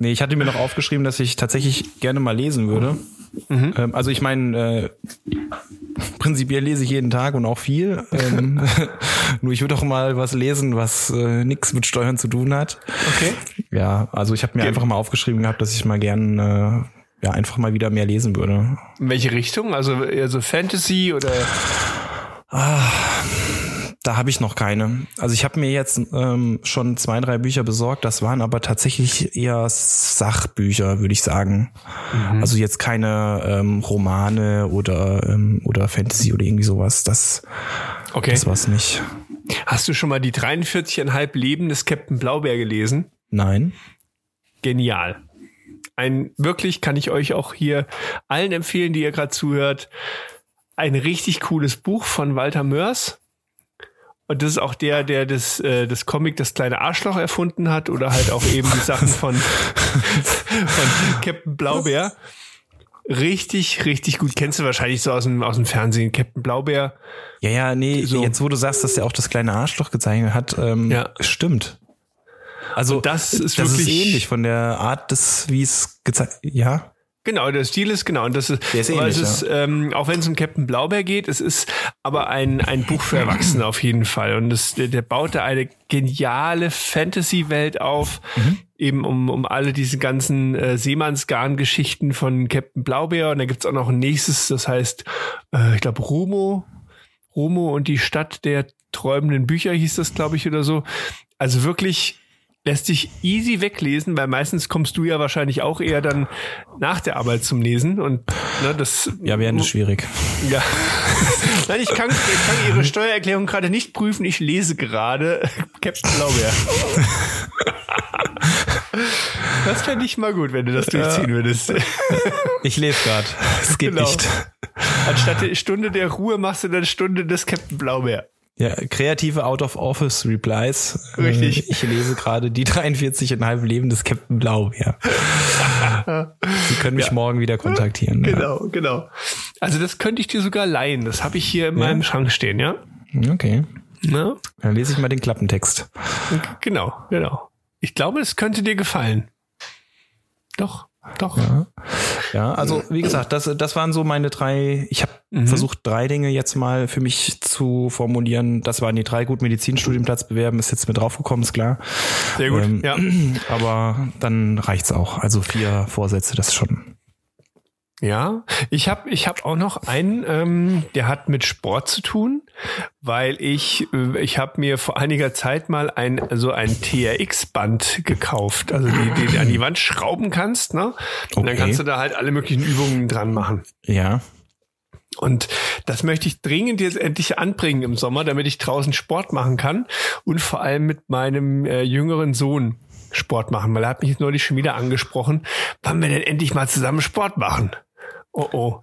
Nee, ich hatte mir noch aufgeschrieben, dass ich tatsächlich gerne mal lesen würde. Mhm. Ähm, also ich meine, äh, prinzipiell lese ich jeden Tag und auch viel. Ähm, nur ich würde auch mal was lesen, was äh, nichts mit Steuern zu tun hat. Okay. Ja, also ich habe mir Ge- einfach mal aufgeschrieben gehabt, dass ich mal gern äh, ja einfach mal wieder mehr lesen würde. In welche Richtung? Also eher so Fantasy oder Da habe ich noch keine. Also ich habe mir jetzt ähm, schon zwei, drei Bücher besorgt. Das waren aber tatsächlich eher Sachbücher, würde ich sagen. Also jetzt keine ähm, Romane oder ähm, oder Fantasy oder irgendwie sowas. Das Okay. das war's nicht. Hast du schon mal die 43,5 Leben des Captain Blaubeer gelesen? Nein. Genial. Ein wirklich kann ich euch auch hier allen empfehlen, die ihr gerade zuhört. Ein richtig cooles Buch von Walter Mörs. Und das ist auch der, der das, äh, das Comic Das kleine Arschloch erfunden hat oder halt auch eben die Sachen von, von Captain Blaubeer. Richtig, richtig gut. Kennst du wahrscheinlich so aus dem, aus dem Fernsehen. Captain Blaubeer. Ja, ja, nee, So. jetzt wo du sagst, dass er auch das kleine Arschloch gezeichnet hat, ähm, Ja. stimmt. Also Und das ist das wirklich- ist ähnlich von der Art des, wie es gezeigt, ja. Genau, der Stil ist genau. Und das ist, Der ist ähnlich, es ist ähm, auch wenn es um Captain Blaubeer geht, es ist aber ein, ein Buch für Erwachsene auf jeden Fall. Und das, der, der baut da eine geniale Fantasy-Welt auf, eben um, um alle diese ganzen äh, Seemannsgarn-Geschichten von Captain Blaubeer. Und da gibt's auch noch ein nächstes, das heißt, äh, ich glaube, Romo. Romo und die Stadt der träumenden Bücher hieß das, glaube ich, oder so. Also wirklich lässt sich easy weglesen, weil meistens kommst du ja wahrscheinlich auch eher dann nach der Arbeit zum Lesen und ne, das Ja, wäre das schwierig. ja. Nein, ich kann, ich kann Ihre Steuererklärung gerade nicht prüfen. Ich lese gerade Captain Blaubeer. Das fände ich mal gut, wenn du das durchziehen würdest. Ich lese gerade. Es geht Genau. nicht. Anstatt der Stunde der Ruhe machst du dann Stunde des Captain Blaubeer. Ja, kreative Out-of-Office-Replies. Richtig. Äh, Ich lese gerade die 43,5 Leben des Captain Blau. Ja. Sie können mich morgen wieder kontaktieren. Genau, genau. Also das könnte ich dir sogar leihen. Das habe ich hier in meinem Schrank stehen, ja? Ja. Okay. Na? Dann lese ich mal den Klappentext. Genau, genau. Ich glaube, es könnte dir gefallen. Doch, doch. Ja, also wie gesagt, das, das waren so meine drei. Ich habe Mhm. versucht, drei Dinge jetzt mal für mich zu formulieren. Das waren die drei gut Medizinstudienplatz bewerben, ist jetzt mit draufgekommen, ist klar. Sehr gut. Ähm, ja. Aber dann reicht's auch. Also vier Vorsätze, das ist schon. Ja, ich habe ich hab auch noch einen, ähm, der hat mit Sport zu tun, weil ich äh, ich habe mir vor einiger Zeit mal ein so ein TRX-Band gekauft, also die, die du an die Wand schrauben kannst, ne? Und dann Okay. kannst du da halt alle möglichen Übungen dran machen. Ja. Und das möchte ich dringend jetzt endlich anbringen im Sommer, damit ich draußen Sport machen kann und vor allem mit meinem äh, jüngeren Sohn Sport machen, weil er hat mich jetzt neulich schon wieder angesprochen, wann wir denn endlich mal zusammen Sport machen. Oh oh.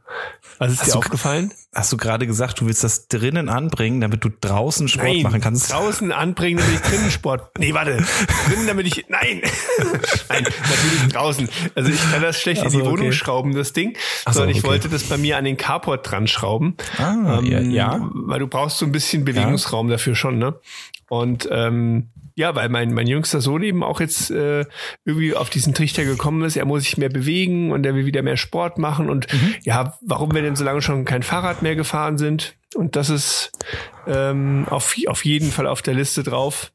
Was ist Hast dir du- aufgefallen? Hast du gerade gesagt, du willst das drinnen anbringen, damit du draußen Sport machen kannst? draußen anbringen, damit ich drinnen Sport. Nee, warte. Drinnen, damit ich. Nein. Nein, natürlich draußen. Also ich kann das schlecht Ach in die Wohnung okay. schrauben, das Ding. So, sondern ich okay. wollte das bei mir an den Carport dran schrauben. Ah, ja, ja. Weil du brauchst so ein bisschen Bewegungsraum dafür schon, ne? Und ähm, ja, weil mein, mein jüngster Sohn eben auch jetzt äh, irgendwie auf diesen Trichter gekommen ist, er muss sich mehr bewegen und er will wieder mehr Sport machen und Mhm. ja, warum wir denn so lange schon kein Fahrrad mehr gefahren sind. Und das ist ähm, auf, auf jeden Fall auf der Liste drauf,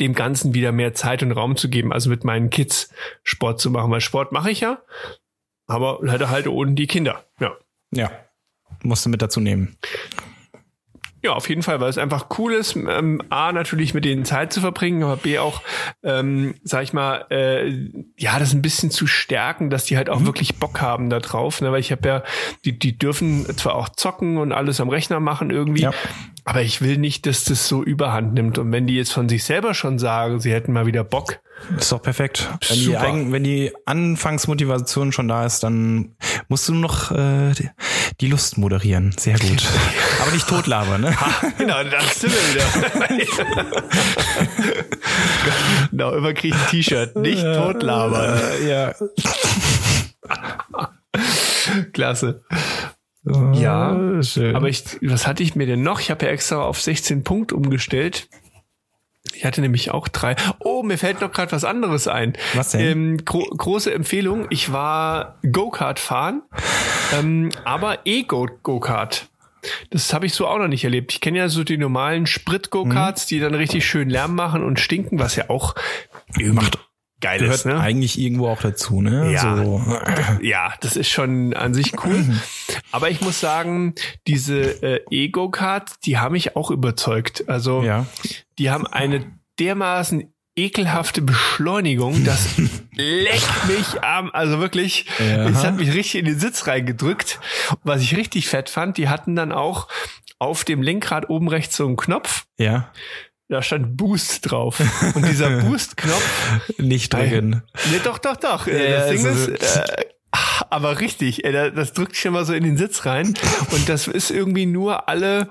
dem Ganzen wieder mehr Zeit und Raum zu geben, also mit meinen Kids Sport zu machen, weil Sport mache ich ja, aber leider halt ohne die Kinder. Ja. Ja. Musst du mit dazu nehmen. Ja, auf jeden Fall, weil es einfach cool ist, ähm, A, natürlich mit denen Zeit zu verbringen, aber B auch, ähm, sag ich mal, äh, ja, das ein bisschen zu stärken, dass die halt auch wirklich Bock haben da drauf. Ne? Weil ich habe ja, die, die dürfen zwar auch zocken und alles am Rechner machen irgendwie, Ja. aber ich will nicht, dass das so überhand nimmt. Und wenn die jetzt von sich selber schon sagen, sie hätten mal wieder Bock, Ist doch perfekt. Wenn die. Eigen, wenn die Anfangsmotivation schon da ist, dann musst du nur noch äh, die, Lust moderieren. Sehr gut. Aber nicht totlabern, ne? genau, das sind wir wieder. genau, immer krieg ich ein T-Shirt, nicht totlabern. Äh, ja. Klasse. Ja, schön. Aber ich, was hatte ich mir denn noch? Ich habe ja extra auf 16 Punkt umgestellt. Ich hatte nämlich auch drei. Oh, mir fällt noch gerade was anderes ein. Was denn? Ähm, gro große Empfehlung. Ich war Go-Kart fahren, ähm, aber E-Go-Kart. Das habe ich so auch noch nicht erlebt. Ich kenne ja so die normalen Sprit-Go-Karts, die dann richtig schön Lärm machen und stinken, was ja auch irgendwie geil gehört ist. Ne? eigentlich irgendwo auch dazu, ne? Ja. So. Ja, das ist schon an sich cool. Aber ich muss sagen, diese äh, Ego-Cards, die haben mich auch überzeugt. Also Ja. die haben eine dermaßen ekelhafte Beschleunigung, das leckt mich am, also wirklich, Ja. es hat mich richtig in den Sitz reingedrückt. Und was ich richtig fett fand, die hatten dann auch auf dem Lenkrad oben rechts so einen Knopf, Ja. Da stand Boost drauf. Und dieser Boost-Knopf, Nicht drücken. Nee, doch, doch, doch. Äh, Ja, das Ding also- ist, äh, ach, aber richtig, ey, da- das drückt schon mal so in den Sitz rein. Und das ist irgendwie nur alle,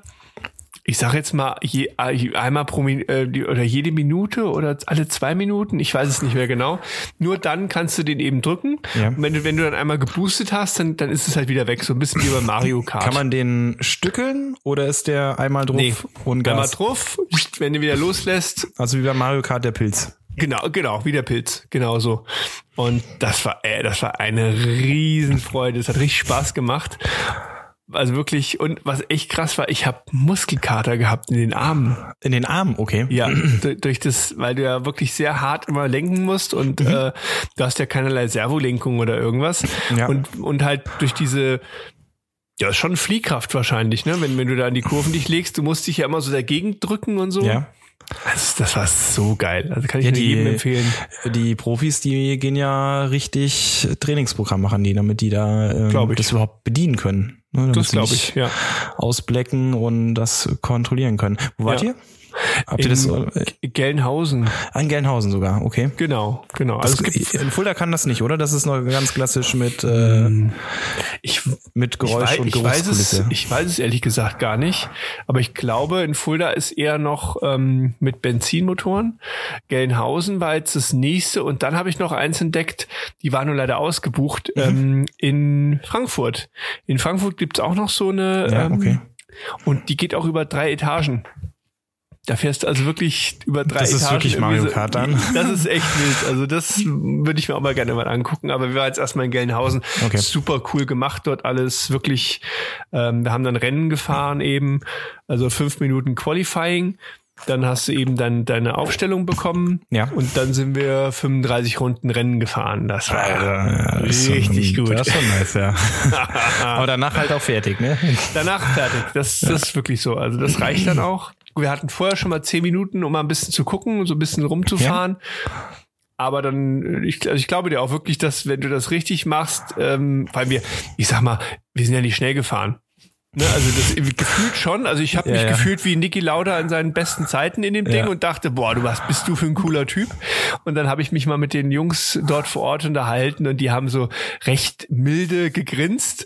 ich sag jetzt mal, je, äh, einmal pro äh, oder jede Minute oder alle zwei Minuten, ich weiß es nicht mehr genau. Nur dann kannst du den eben drücken. Ja. Und wenn du, wenn du dann einmal geboostet hast, dann, dann ist es halt wieder weg. So ein bisschen wie bei Mario Kart. Kann man den stückeln oder ist der einmal drauf Nee. und einmal Gas? drauf, wenn du wieder loslässt, Also wie bei Mario Kart der Pilz. Genau, genau, wie der Pilz, genau so. Und das war, äh, das war eine Riesenfreude. Es hat richtig Spaß gemacht. Also wirklich, und was echt krass war, ich habe Muskelkater gehabt in den Armen. In den Armen, okay. Ja, durch, das, weil du ja wirklich sehr hart immer lenken musst und Mhm. äh, du hast ja keinerlei Servolenkung oder irgendwas. Ja. Und, und halt durch diese, ja, schon Fliehkraft wahrscheinlich, ne? Wenn, wenn du da an die Kurven dich legst, du musst dich ja immer so dagegen drücken und so. Ja. Das, das war so geil. Also kann ich Ja, nur die- jedem empfehlen. Die Profis, die gehen ja richtig Trainingsprogramm machen die, damit die da ähm, das überhaupt bedienen können. Ne, Das glaube ich, ja. Ausblecken und das kontrollieren können. Wo wart Ja. ihr? Habt ihr das so? Gelnhausen. An Gelnhausen sogar, okay. Genau, genau. Das, Also in Fulda kann das nicht, oder? Das ist noch ganz klassisch mit, äh, ich, mit ich, Geräusch weiß, und ich, weiß es, ich weiß es ehrlich gesagt gar nicht. Aber ich glaube, in Fulda ist eher noch ähm, mit Benzinmotoren. Gelnhausen war jetzt das nächste. Und dann habe ich noch eins entdeckt, die war nur leider ausgebucht, Mhm. ähm, in Frankfurt. In Frankfurt gibt's auch noch so eine. Ja, ähm, okay. Und die geht auch über drei Etagen. Da fährst du also wirklich über drei Das ist Etagen. wirklich irgendwie Mario Kart dann. Das ist echt wild. Also das würde ich mir auch mal gerne mal angucken. Aber wir waren jetzt erstmal in Gelnhausen. Okay. Super cool gemacht dort alles. Wirklich, ähm, wir haben dann Rennen gefahren eben. Also fünf Minuten Qualifying. Dann hast du eben dann deine Aufstellung bekommen. Ja. Und dann sind wir 35 Runden Rennen gefahren. Das war Ja, das ist richtig schon, gut. Das ist schon nice, ja. Aber danach halt auch fertig, ne? Danach fertig. Das, das ist wirklich so. Also das reicht dann auch. Wir hatten vorher schon mal zehn Minuten, um mal ein bisschen zu gucken, so ein bisschen rumzufahren. Aber dann, ich, also ich glaube dir auch wirklich, dass wenn du das richtig machst, ähm, weil wir, ich sag mal, wir sind ja nicht schnell gefahren. Ne, also das gefühlt schon. Also ich habe Ja, mich ja. gefühlt wie Niki Lauda in seinen besten Zeiten in dem Ding Ja. und dachte, boah, du was bist du für ein cooler Typ. Und dann habe ich mich mal mit den Jungs dort vor Ort unterhalten und die haben so recht milde gegrinst,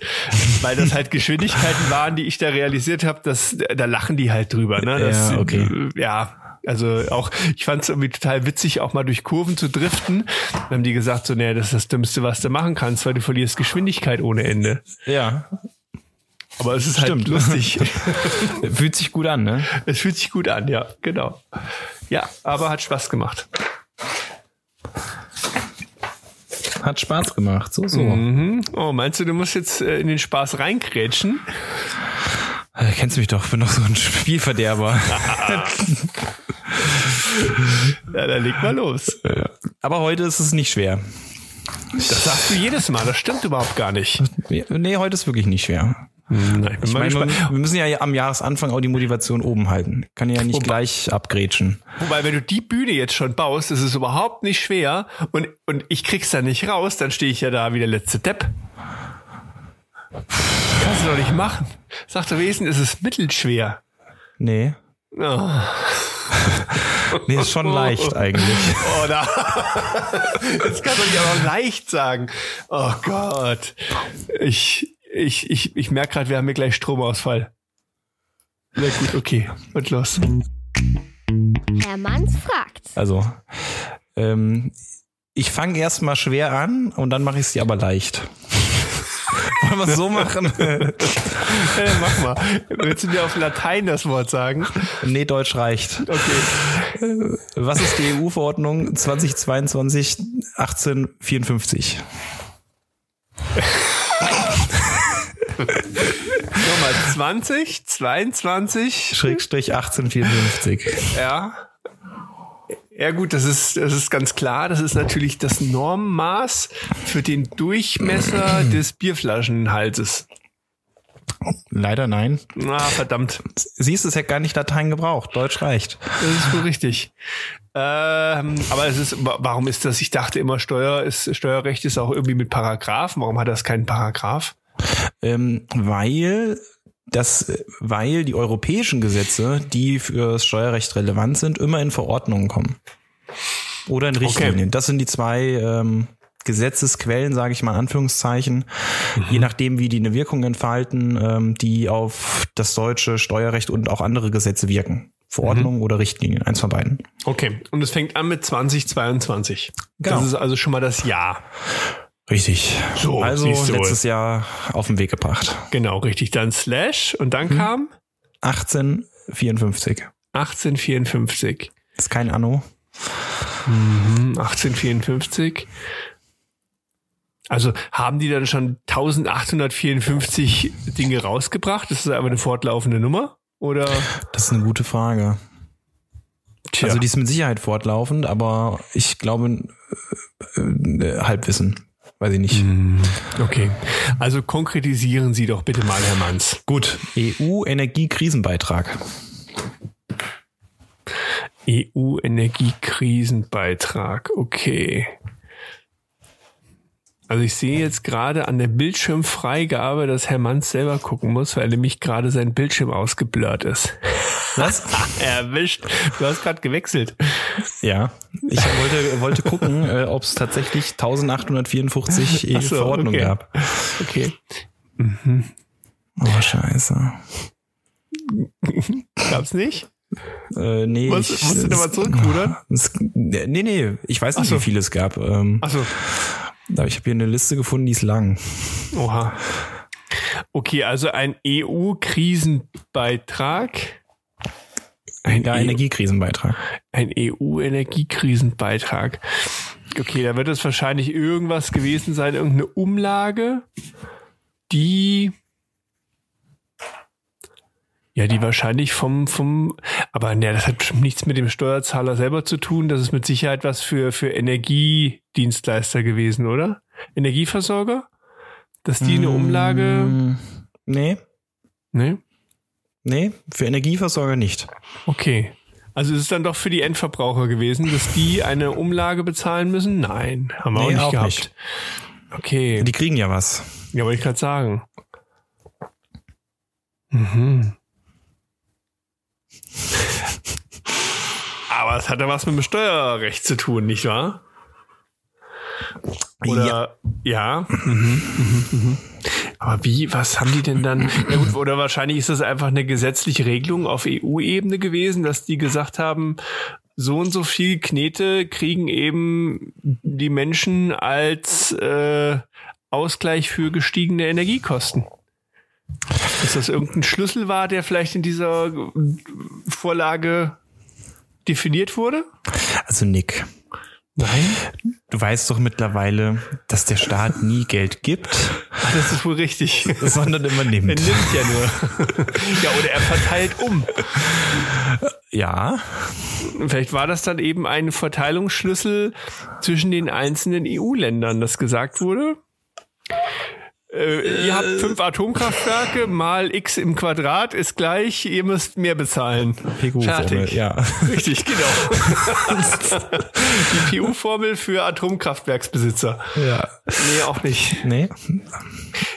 weil das halt Geschwindigkeiten waren, die ich da realisiert habe. dass Da lachen die halt drüber. Ne? Das, Ja, okay. Ja, also auch, ich fand es irgendwie total witzig, auch mal durch Kurven zu driften. Dann haben die gesagt, so, nee, das ist das Dümmste, was du machen kannst, weil du verlierst Geschwindigkeit ohne Ende. Ja. Aber es ist Stimmt. halt lustig. Fühlt sich gut an, ne? es fühlt sich gut an, ja, genau. Ja, aber hat Spaß gemacht. Hat Spaß gemacht. So, so. Mhm. Oh, meinst du, du musst jetzt äh, in den Spaß reinkrätschen? Äh, Kennst du mich doch, bin doch so ein Spielverderber. Ja, dann leg mal los. Aber heute ist es nicht schwer. Das sagst du jedes Mal, das stimmt überhaupt gar nicht. Nee, heute ist wirklich nicht schwer. Nein, ich bin Ich mal meine, wir müssen ja am Jahresanfang auch die Motivation oben halten. Kann ja nicht Wobei- gleich abgrätschen. Wobei, wenn du die Bühne jetzt schon baust, ist es überhaupt nicht schwer und, und ich krieg's da nicht raus, dann stehe ich ja da wie der letzte Depp. Kannst du doch nicht machen. Sag doch Wesen, es ist mittelschwer. Nee. Oh, Nee, ist schon leicht eigentlich. oh da. Das kannst du nicht auch noch leicht sagen. Oh Gott. Ich, ich, ich, ich merke gerade, wir haben hier gleich Stromausfall. Na gut, okay. Und los. Herr Manns fragt. Also, ähm, ich fange erstmal schwer an und dann mache ich sie aber leicht. Wollen wir es so machen? Ja, mach mal. Willst du mir auf Latein das Wort sagen? nee, Deutsch reicht. Okay. Was ist die EU-Verordnung 2022 1854? Nochmal 20, 22. Schrägstrich 1854. Ja. Ja gut, das ist, das ist ganz klar. Das ist natürlich das Normmaß für den Durchmesser des Bierflaschenhalses. Leider nein. Na, verdammt. Siehst du, es hätte gar nicht Latein gebraucht. Deutsch reicht. Das ist wohl richtig. Ähm, aber es ist, wa- warum ist das? Ich dachte immer, Steuer ist, Steuerrecht ist auch irgendwie mit Paragraphen. Warum hat das keinen Paragraph? Ähm, weil das, weil die europäischen Gesetze, die für das Steuerrecht relevant sind, immer in Verordnungen kommen. Oder in Richtlinien. Das sind die zwei ähm, Gesetzesquellen, sage ich mal in Anführungszeichen, je nachdem, wie die eine Wirkung entfalten, ähm, die auf das deutsche Steuerrecht und auch andere Gesetze wirken. Verordnungen oder Richtlinien, eins von beiden. Okay. Und es fängt an mit 2022. Genau. Das ist also schon mal das Jahr. Richtig. So, also du wohl. letztes Jahr auf den Weg gebracht. Genau, richtig. Dann Slash und dann kam 1854. 1854. ist kein Anno. Hm, 1854. Also haben die dann schon 1854 Dinge rausgebracht? Das ist aber eine fortlaufende Nummer? Oder? Das ist eine gute Frage. Tja, Also die ist mit Sicherheit fortlaufend, aber ich glaube äh, äh, Halbwissen. Weiß ich nicht. okay. Also konkretisieren Sie doch bitte mal, Herr Manns. Gut. EU-Energiekrisenbeitrag. EU-Energiekrisenbeitrag. Okay. Also ich sehe jetzt gerade an der Bildschirmfreigabe, dass Herr Manns selber gucken muss, weil nämlich gerade sein Bildschirm ausgeblurrt ist. Was? Erwischt. Du hast gerade gewechselt. Ja, ich wollte, wollte gucken, äh, ob es tatsächlich 1854 Ach so, Verordnung okay. gab. Okay. Oh, scheiße. Gab's nicht? Äh, nee, Musst- ich, musst du da mal zurückrudern? Nee, nee, ich weiß nicht, Ach so. wie viele es gab. Ähm, Achso. Aber ich habe hier eine Liste gefunden, die ist lang. Oha. Okay, also ein EU-Krisenbeitrag. Ein, Ja, EU Energiekrisenbeitrag. ein EU-Energiekrisenbeitrag. Okay, da wird es wahrscheinlich irgendwas gewesen sein, irgendeine Umlage, die ja, die wahrscheinlich vom, vom, aber ne, das hat nichts mit dem Steuerzahler selber zu tun. Das ist mit Sicherheit was für, für Energiedienstleister gewesen, oder? Energieversorger? Dass die eine Umlage, Mm, Nee, ne? nee, für Energieversorger nicht. Okay. Also ist es dann doch für die Endverbraucher gewesen, dass die eine Umlage bezahlen müssen? Nein, haben wir auch Nee, nicht auch gehabt. nicht. Okay. Die kriegen ja was. Ja, wollte ich gerade sagen. Mhm. Aber es hat ja was mit dem Steuerrecht zu tun, nicht wahr? Oder ja. Mhm, mhm. Aber wie, was haben die denn dann? Ja gut, oder wahrscheinlich ist das einfach eine gesetzliche Regelung auf EU-Ebene gewesen, dass die gesagt haben, so und so viel Knete kriegen eben die Menschen als äh, Ausgleich für gestiegene Energiekosten. Dass das irgendein Schlüssel war, der vielleicht in dieser Vorlage definiert wurde? Also Nick, Nein. du weißt doch mittlerweile, dass der Staat nie Geld gibt, das ist wohl richtig. sondern immer Er nimmt. nimmt ja nur. ja, oder er verteilt um. Ja, Vielleicht war das dann eben ein Verteilungsschlüssel zwischen den einzelnen EU-Ländern, das gesagt wurde. Äh, ihr habt fünf Atomkraftwerke mal x im Quadrat ist gleich, ihr müsst mehr bezahlen. PGU-Formel, Fertig. ja. Richtig, genau. Die PU-Formel für Atomkraftwerksbesitzer. ja. Nee, auch nicht. Nee. Also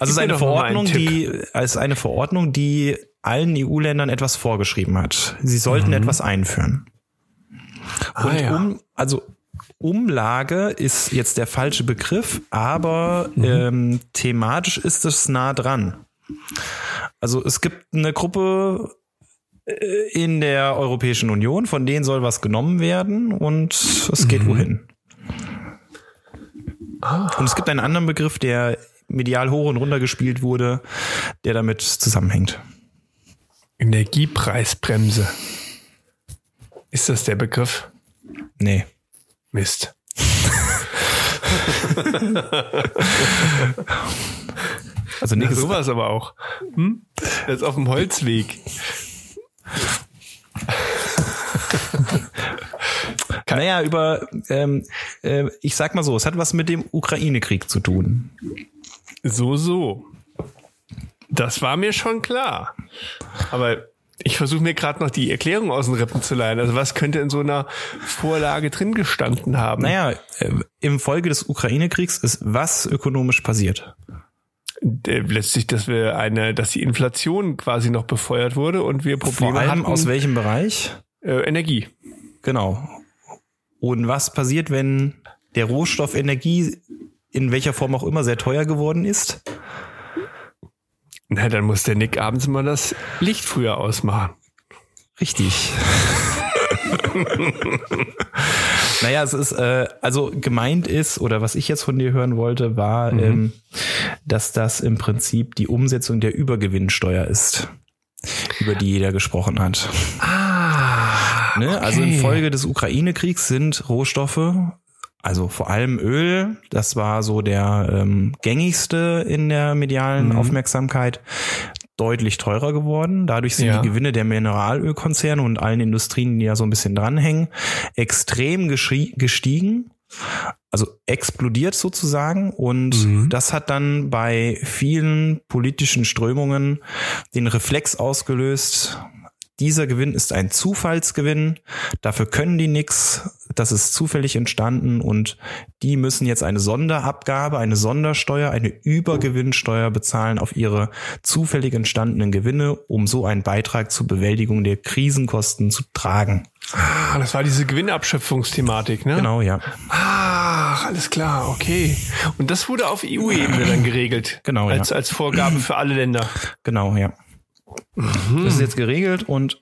es ist eine Verordnung, die als eine Verordnung, die allen EU-Ländern etwas vorgeschrieben hat. Sie sollten etwas einführen. Ah, Und ja. um, also Umlage ist jetzt der falsche Begriff, aber Mhm. ähm, thematisch ist es nah dran. Also es gibt eine Gruppe äh, in der Europäischen Union, von denen soll was genommen werden und es geht Mhm. wohin. Ah. Und es gibt einen anderen Begriff, der medial hoch und runter gespielt wurde, der damit zusammenhängt. Energiepreisbremse. Ist das der Begriff? Nee. Mist. Also es- sowas aber auch. Hm? Das ist auf dem Holzweg. Naja, über, ähm, äh, ich sag mal so, es hat was mit dem Ukraine-Krieg zu tun. So, so. Das war mir schon klar. Aber ich versuche mir gerade noch die Erklärung aus den Rippen zu leihen. Also was könnte in so einer Vorlage drin gestanden haben? Naja, äh, im Folge des Ukraine-Kriegs ist was ökonomisch passiert. Äh, Letztlich, dass wir eine, dass die Inflation quasi noch befeuert wurde und wir Probleme Vor allem hatten. aus welchem Bereich? äh, Energie. Genau. Und was passiert, wenn der Rohstoff Energie in welcher Form auch immer sehr teuer geworden ist? Na, dann muss der Nick abends mal das Licht früher ausmachen. Richtig. naja, es ist, äh, also gemeint ist, oder was ich jetzt von dir hören wollte, war, ähm, dass das im Prinzip die Umsetzung der Übergewinnsteuer ist, über die jeder gesprochen hat. Ah. Ne? Also okay. infolge des Ukraine-Kriegs sind Rohstoffe, also vor allem Öl, das war so der ähm, gängigste in der medialen Mhm. Aufmerksamkeit, deutlich teurer geworden. Dadurch sind Ja. die Gewinne der Mineralölkonzerne und allen Industrien, die da so ein bisschen dranhängen, extrem gestiegen. Also explodiert sozusagen. Und Mhm. das hat dann bei vielen politischen Strömungen den Reflex ausgelöst, dieser Gewinn ist ein Zufallsgewinn, dafür können die nix, das ist zufällig entstanden und die müssen jetzt eine Sonderabgabe, eine Sondersteuer, eine Übergewinnsteuer bezahlen auf ihre zufällig entstandenen Gewinne, um so einen Beitrag zur Bewältigung der Krisenkosten zu tragen. Ah, das war diese Gewinnabschöpfungsthematik, ne? Genau, ja. Ach, alles klar, okay. Und das wurde auf EU-Ebene dann geregelt. Genau, als, ja. Als Vorgabe für alle Länder. Genau, ja. Das ist jetzt geregelt und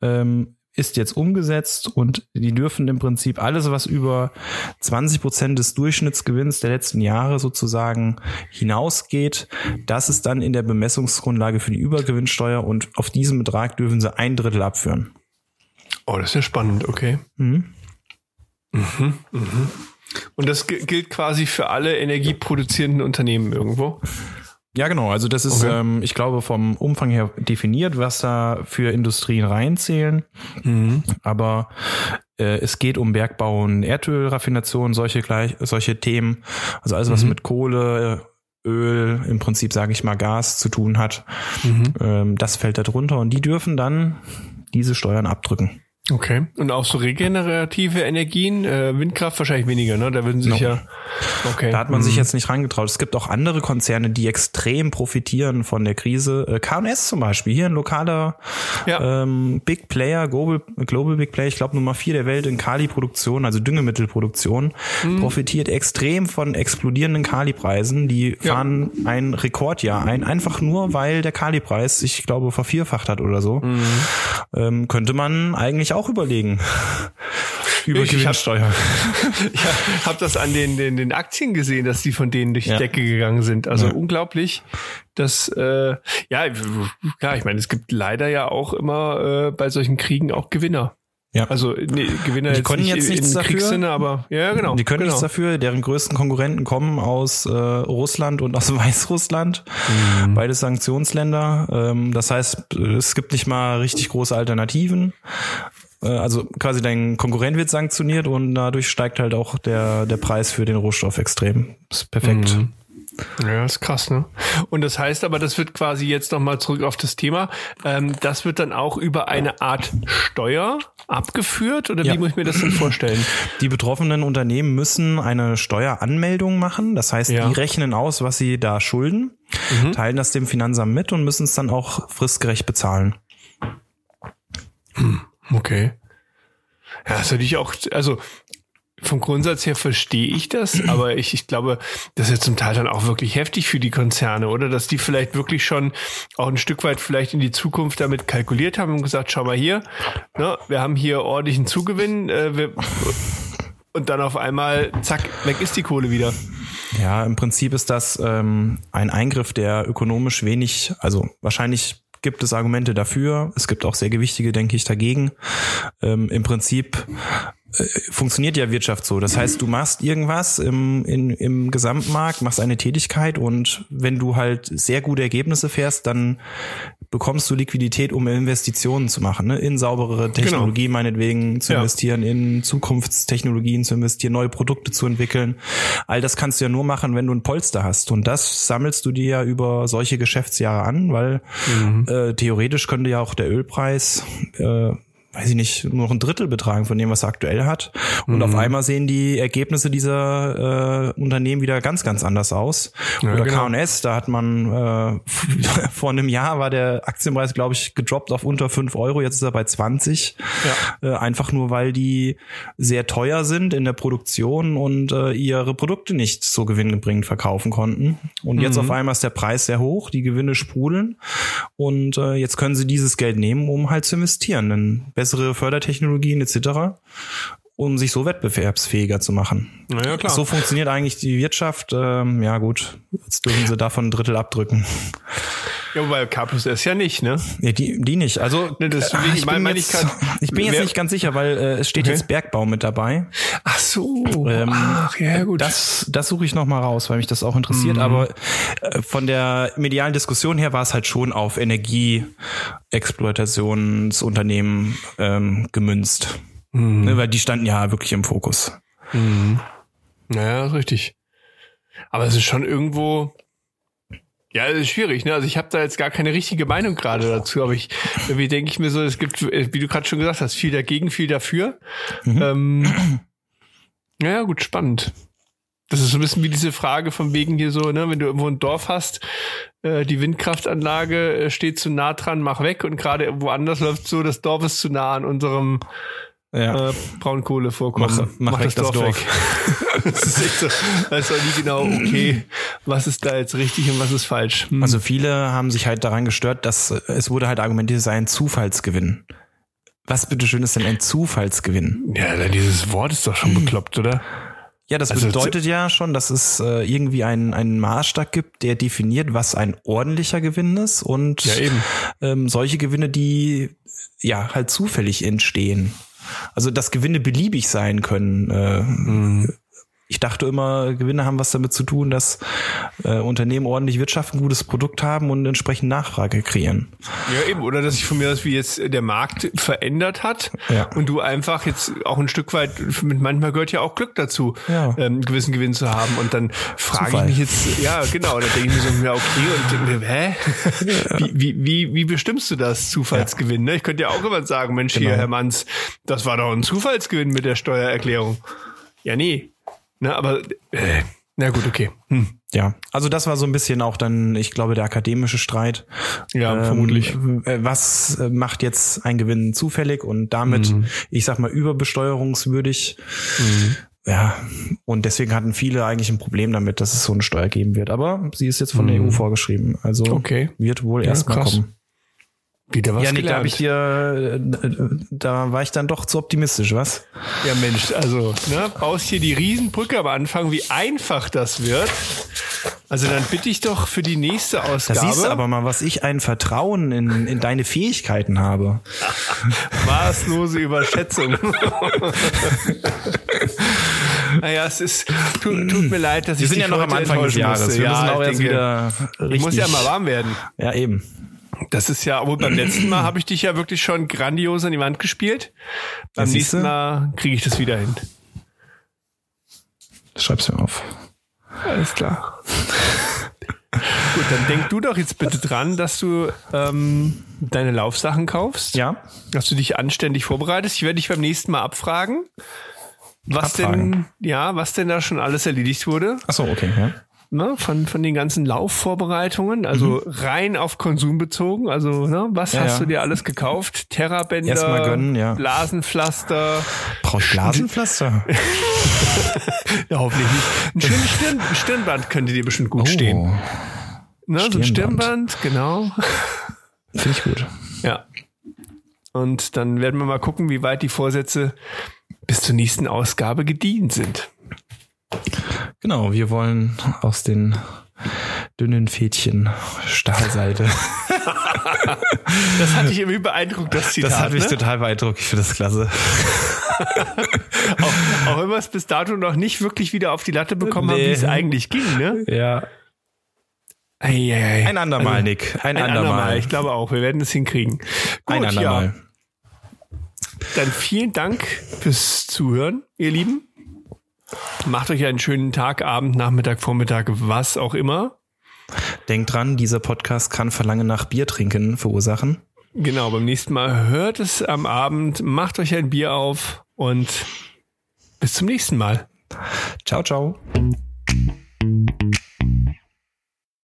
ähm, ist jetzt umgesetzt und die dürfen im Prinzip alles, was über 20 Prozent des Durchschnittsgewinns der letzten Jahre sozusagen hinausgeht, das ist dann in der Bemessungsgrundlage für die Übergewinnsteuer und auf diesen Betrag dürfen sie ein Drittel abführen. Oh, das ist ja spannend, okay. Mhm. Mhm, mhm. Und das gi- gilt quasi für alle energieproduzierenden Unternehmen irgendwo. Ja, genau. Also das ist, Okay. ähm, ich glaube, vom Umfang her definiert, was da für Industrien reinzählen. Aber äh, es geht um Bergbau und Erdölraffination, solche gleich, solche Themen. Also alles, was Mhm. mit Kohle, Öl, im Prinzip sage ich mal Gas zu tun hat, Mhm. ähm, das fällt da drunter und die dürfen dann diese Steuern abdrücken. Okay. Und auch so regenerative Energien, äh, Windkraft wahrscheinlich weniger, ne? Da würden sich No. ja. Okay. Da hat man Mhm. sich jetzt nicht rangetraut. Es gibt auch andere Konzerne, die extrem profitieren von der Krise. Äh, K&S zum Beispiel, hier ein lokaler Ja. ähm, Big Player, Global, Global Big Player, ich glaube Nummer vier der Welt in Kali-Produktion, also Düngemittelproduktion, Mhm. profitiert extrem von explodierenden Kali-Preisen. Die Ja. fahren ein Rekordjahr ein, einfach nur, weil der Kali-Preis sich, ich glaube, vervierfacht hat oder so. Mhm. Ähm, könnte man eigentlich auch überlegen. Über Ich- hab- Gewinnsteuer. Ich habe das an den, den, den Aktien gesehen, dass die von denen durch die Ja. Decke gegangen sind. Also Ja. unglaublich. dass äh, ja, klar, ich meine, es gibt leider ja auch immer äh, bei solchen Kriegen auch Gewinner. Ja. Also nee, Gewinner Die jetzt können nicht jetzt in- nichts dafür. Kriegssinne, aber ja, genau. Die können genau. nichts dafür. Deren größten Konkurrenten kommen aus äh, Russland und aus Weißrussland. Mhm. Beide Sanktionsländer. Ähm, das heißt, es gibt nicht mal richtig große Alternativen. Äh, also quasi dein Konkurrent wird sanktioniert und dadurch steigt halt auch der, der Preis für den Rohstoff extrem. Das ist perfekt. Mhm. Ja, ist krass, ne? Und das heißt aber, das wird quasi jetzt nochmal zurück auf das Thema. Ähm, das wird dann auch über eine Art Steuer abgeführt oder Ja. wie muss ich mir das denn vorstellen? Die betroffenen Unternehmen müssen eine Steueranmeldung machen. Das heißt, Ja. die rechnen aus, was sie da schulden, Mhm. teilen das dem Finanzamt mit und müssen es dann auch fristgerecht bezahlen. Okay. Ja, das ist natürlich auch, also vom Grundsatz her verstehe ich das, aber ich, ich glaube, das ist ja zum Teil dann auch wirklich heftig für die Konzerne, oder? Dass die vielleicht wirklich schon auch ein Stück weit vielleicht in die Zukunft damit kalkuliert haben und gesagt, schau mal hier, ne, wir haben hier ordentlichen Zugewinn, äh, wir, und dann auf einmal, zack, weg ist die Kohle wieder. Ja, im Prinzip ist das ähm, ein Eingriff, der ökonomisch wenig, also wahrscheinlich gibt es Argumente dafür. Es gibt auch sehr gewichtige, denke ich, dagegen. Ähm, Im Prinzip äh, funktioniert ja Wirtschaft so. Das heißt, du machst irgendwas im, in, im Gesamtmarkt, machst eine Tätigkeit und wenn du halt sehr gute Ergebnisse fährst, dann bekommst du Liquidität, um Investitionen zu machen, ne? in sauberere Technologie meinetwegen zu Ja. investieren, in Zukunftstechnologien zu investieren, neue Produkte zu entwickeln. All das kannst du ja nur machen, wenn du ein Polster hast. Und das sammelst du dir ja über solche Geschäftsjahre an, weil äh, theoretisch könnte ja auch der Ölpreis äh, weiß ich nicht, nur noch ein Drittel betragen von dem, was er aktuell hat. Und Mhm. auf einmal sehen die Ergebnisse dieser äh, Unternehmen wieder ganz, ganz anders aus. Ja, Oder genau. K&S, da hat man äh, vor einem Jahr war der Aktienpreis, glaube ich, gedroppt auf unter 5 Euro, jetzt ist er bei 20. Äh, einfach nur, weil die sehr teuer sind in der Produktion und äh, ihre Produkte nicht so gewinnbringend verkaufen konnten. Und jetzt Mhm. auf einmal ist der Preis sehr hoch, die Gewinne sprudeln und äh, jetzt können sie dieses Geld nehmen, um halt zu investieren in bessere Fördertechnologien etc., um sich so wettbewerbsfähiger zu machen. Na ja, klar. So funktioniert eigentlich die Wirtschaft. Ähm, ja gut, jetzt dürfen sie davon ein Drittel abdrücken. Ja, wobei K plus S ja nicht, ne? Nee, die, die nicht. Also Ne, deswegen äh, ich, mein- bin jetzt, ich grad- ich bin jetzt wer- nicht ganz sicher, weil äh, es steht Okay. jetzt Bergbau mit dabei. Ach so. Ähm, Ach, ja, gut. Das, das suche ich noch mal raus, weil mich das auch interessiert. Mhm. Aber äh, von der medialen Diskussion her war es halt schon auf Energieexploitationsunternehmen ähm, gemünzt. Mhm. Ne, weil die standen ja wirklich im Fokus. Naja, ist richtig. Aber es ist schon irgendwo, Ja, das ist schwierig, ne? Also ich habe da jetzt gar keine richtige Meinung gerade dazu, aber ich, irgendwie denke ich mir so, es gibt, wie du gerade schon gesagt hast, viel dagegen, viel dafür. Mhm. Ähm, ja, gut, spannend. Das ist so ein bisschen wie diese Frage von wegen hier so, ne, wenn du irgendwo ein Dorf hast, äh, die Windkraftanlage äh, steht zu nah dran, mach weg und gerade woanders läuft so, das Dorf ist zu nah an unserem ja. äh, Braunkohle vorkommen. Mach, mach, mach das, das, Dorf, weg. das ist echt so, weiß auch nie genau, okay, was ist da jetzt richtig und was ist falsch. Hm. Also viele haben sich halt daran gestört, dass es wurde halt argumentiert, es sei ein Zufallsgewinn. Was bitteschön ist denn ein Zufallsgewinn? Ja, dieses Wort ist doch schon bekloppt, oder? Ja, das also bedeutet ja schon, dass es äh, irgendwie einen, einen Maßstab gibt, der definiert, was ein ordentlicher Gewinn ist und ja, ähm, solche Gewinne, die ja halt zufällig entstehen. Also dass Gewinne beliebig sein können, äh, mhm ich dachte immer, Gewinne haben was damit zu tun, dass äh, Unternehmen ordentlich wirtschaften, gutes Produkt haben und entsprechend Nachfrage kreieren. Ja, eben. Oder dass sich von mir aus wie jetzt der Markt verändert hat ja. und du einfach jetzt auch ein Stück weit, mit manchmal gehört ja auch Glück dazu, ja. ähm, einen gewissen Gewinn zu haben. Und dann frage ich mich jetzt, ja, genau, dann denke ich mir so, ja, okay, und denke hä? Wie, wie, wie, wie bestimmst du das Zufallsgewinn? Ne? Ich könnte ja auch jemand sagen, Mensch, genau. hier, Herr Manns, das war doch ein Zufallsgewinn mit der Steuererklärung. Ja, nee, Ne, aber äh, na gut, okay. Hm. Ja, also das war so ein bisschen auch dann, ich glaube, der akademische Streit. Ja, ähm, vermutlich. Was äh, macht jetzt ein Gewinn zufällig und damit, mhm. ich sag mal, überbesteuerungswürdig? Mhm. Ja, und deswegen hatten viele eigentlich ein Problem damit, dass es so eine Steuer geben wird. Aber sie ist jetzt von mhm. der EU vorgeschrieben. Also okay. wird wohl ja, erstmal kommen. Wieder was ja, Nick, da habe ich dir, da war ich dann doch zu optimistisch, was? Ja, Mensch, also, ne, baust hier die Riesenbrücke am Anfang, wie einfach das wird. Also dann bitte ich doch für die nächste Ausgabe. Da siehst du aber mal, was ich ein Vertrauen in, in deine Fähigkeiten habe. Maßlose Überschätzung. naja, es ist, tut, tut mir leid, dass Wir ich sind ja noch am Anfang des Jahres. Musste. Wir ja, müssen auch erst denke, wieder richtig. Ich muss ja mal warm werden. Ja, eben. Das ist ja, obwohl beim letzten Mal habe ich dich ja wirklich schon grandios an die Wand gespielt. Beim das nächsten Mal kriege ich das wieder hin. Schreib's mir auf. Alles klar. Gut, dann denk du doch jetzt bitte dran, dass du ähm, deine Laufsachen kaufst. Ja. Dass du dich anständig vorbereitest. Ich werde dich beim nächsten Mal abfragen, was abfragen. denn, ja, was denn da schon alles erledigt wurde. Ach so, okay. Ja ne, von, von den ganzen Laufvorbereitungen, also mhm. rein auf Konsum bezogen. Also, ne, was ja, hast ja. du dir alles gekauft? Terrabänder, gönnen, ja. Blasenpflaster. Brauch ich Blasenpflaster? ja, hoffentlich nicht. Ein schönes Stirn, Stirnband könnte dir bestimmt gut oh. stehen. Ne, Stirnband. so ein Stirnband, genau. Finde ich gut. Ja. Und dann werden wir mal gucken, wie weit die Vorsätze bis zur nächsten Ausgabe gedient sind. Genau, wir wollen aus den dünnen Fädchen Stahlseite. das hat dich irgendwie beeindruckt, das Zitat. Das hat mich ne? total beeindruckt. Ich finde das klasse. auch, auch wenn wir es bis dato noch nicht wirklich wieder auf die Latte bekommen nee. haben, wie es eigentlich ging, ne? Ja. Ei, ei, ei. Ein andermal, also, Nick. Ein, ein andermal. andermal. Ich glaube auch. Wir werden es hinkriegen. Gut, ein andermal. Ja. Dann vielen Dank fürs Zuhören, ihr Lieben. Macht euch einen schönen Tag, Abend, Nachmittag, Vormittag, was auch immer. Denkt dran, dieser Podcast kann Verlangen nach Bier trinken verursachen. Genau, beim nächsten Mal hört es am Abend, macht euch ein Bier auf und bis zum nächsten Mal. Ciao, ciao.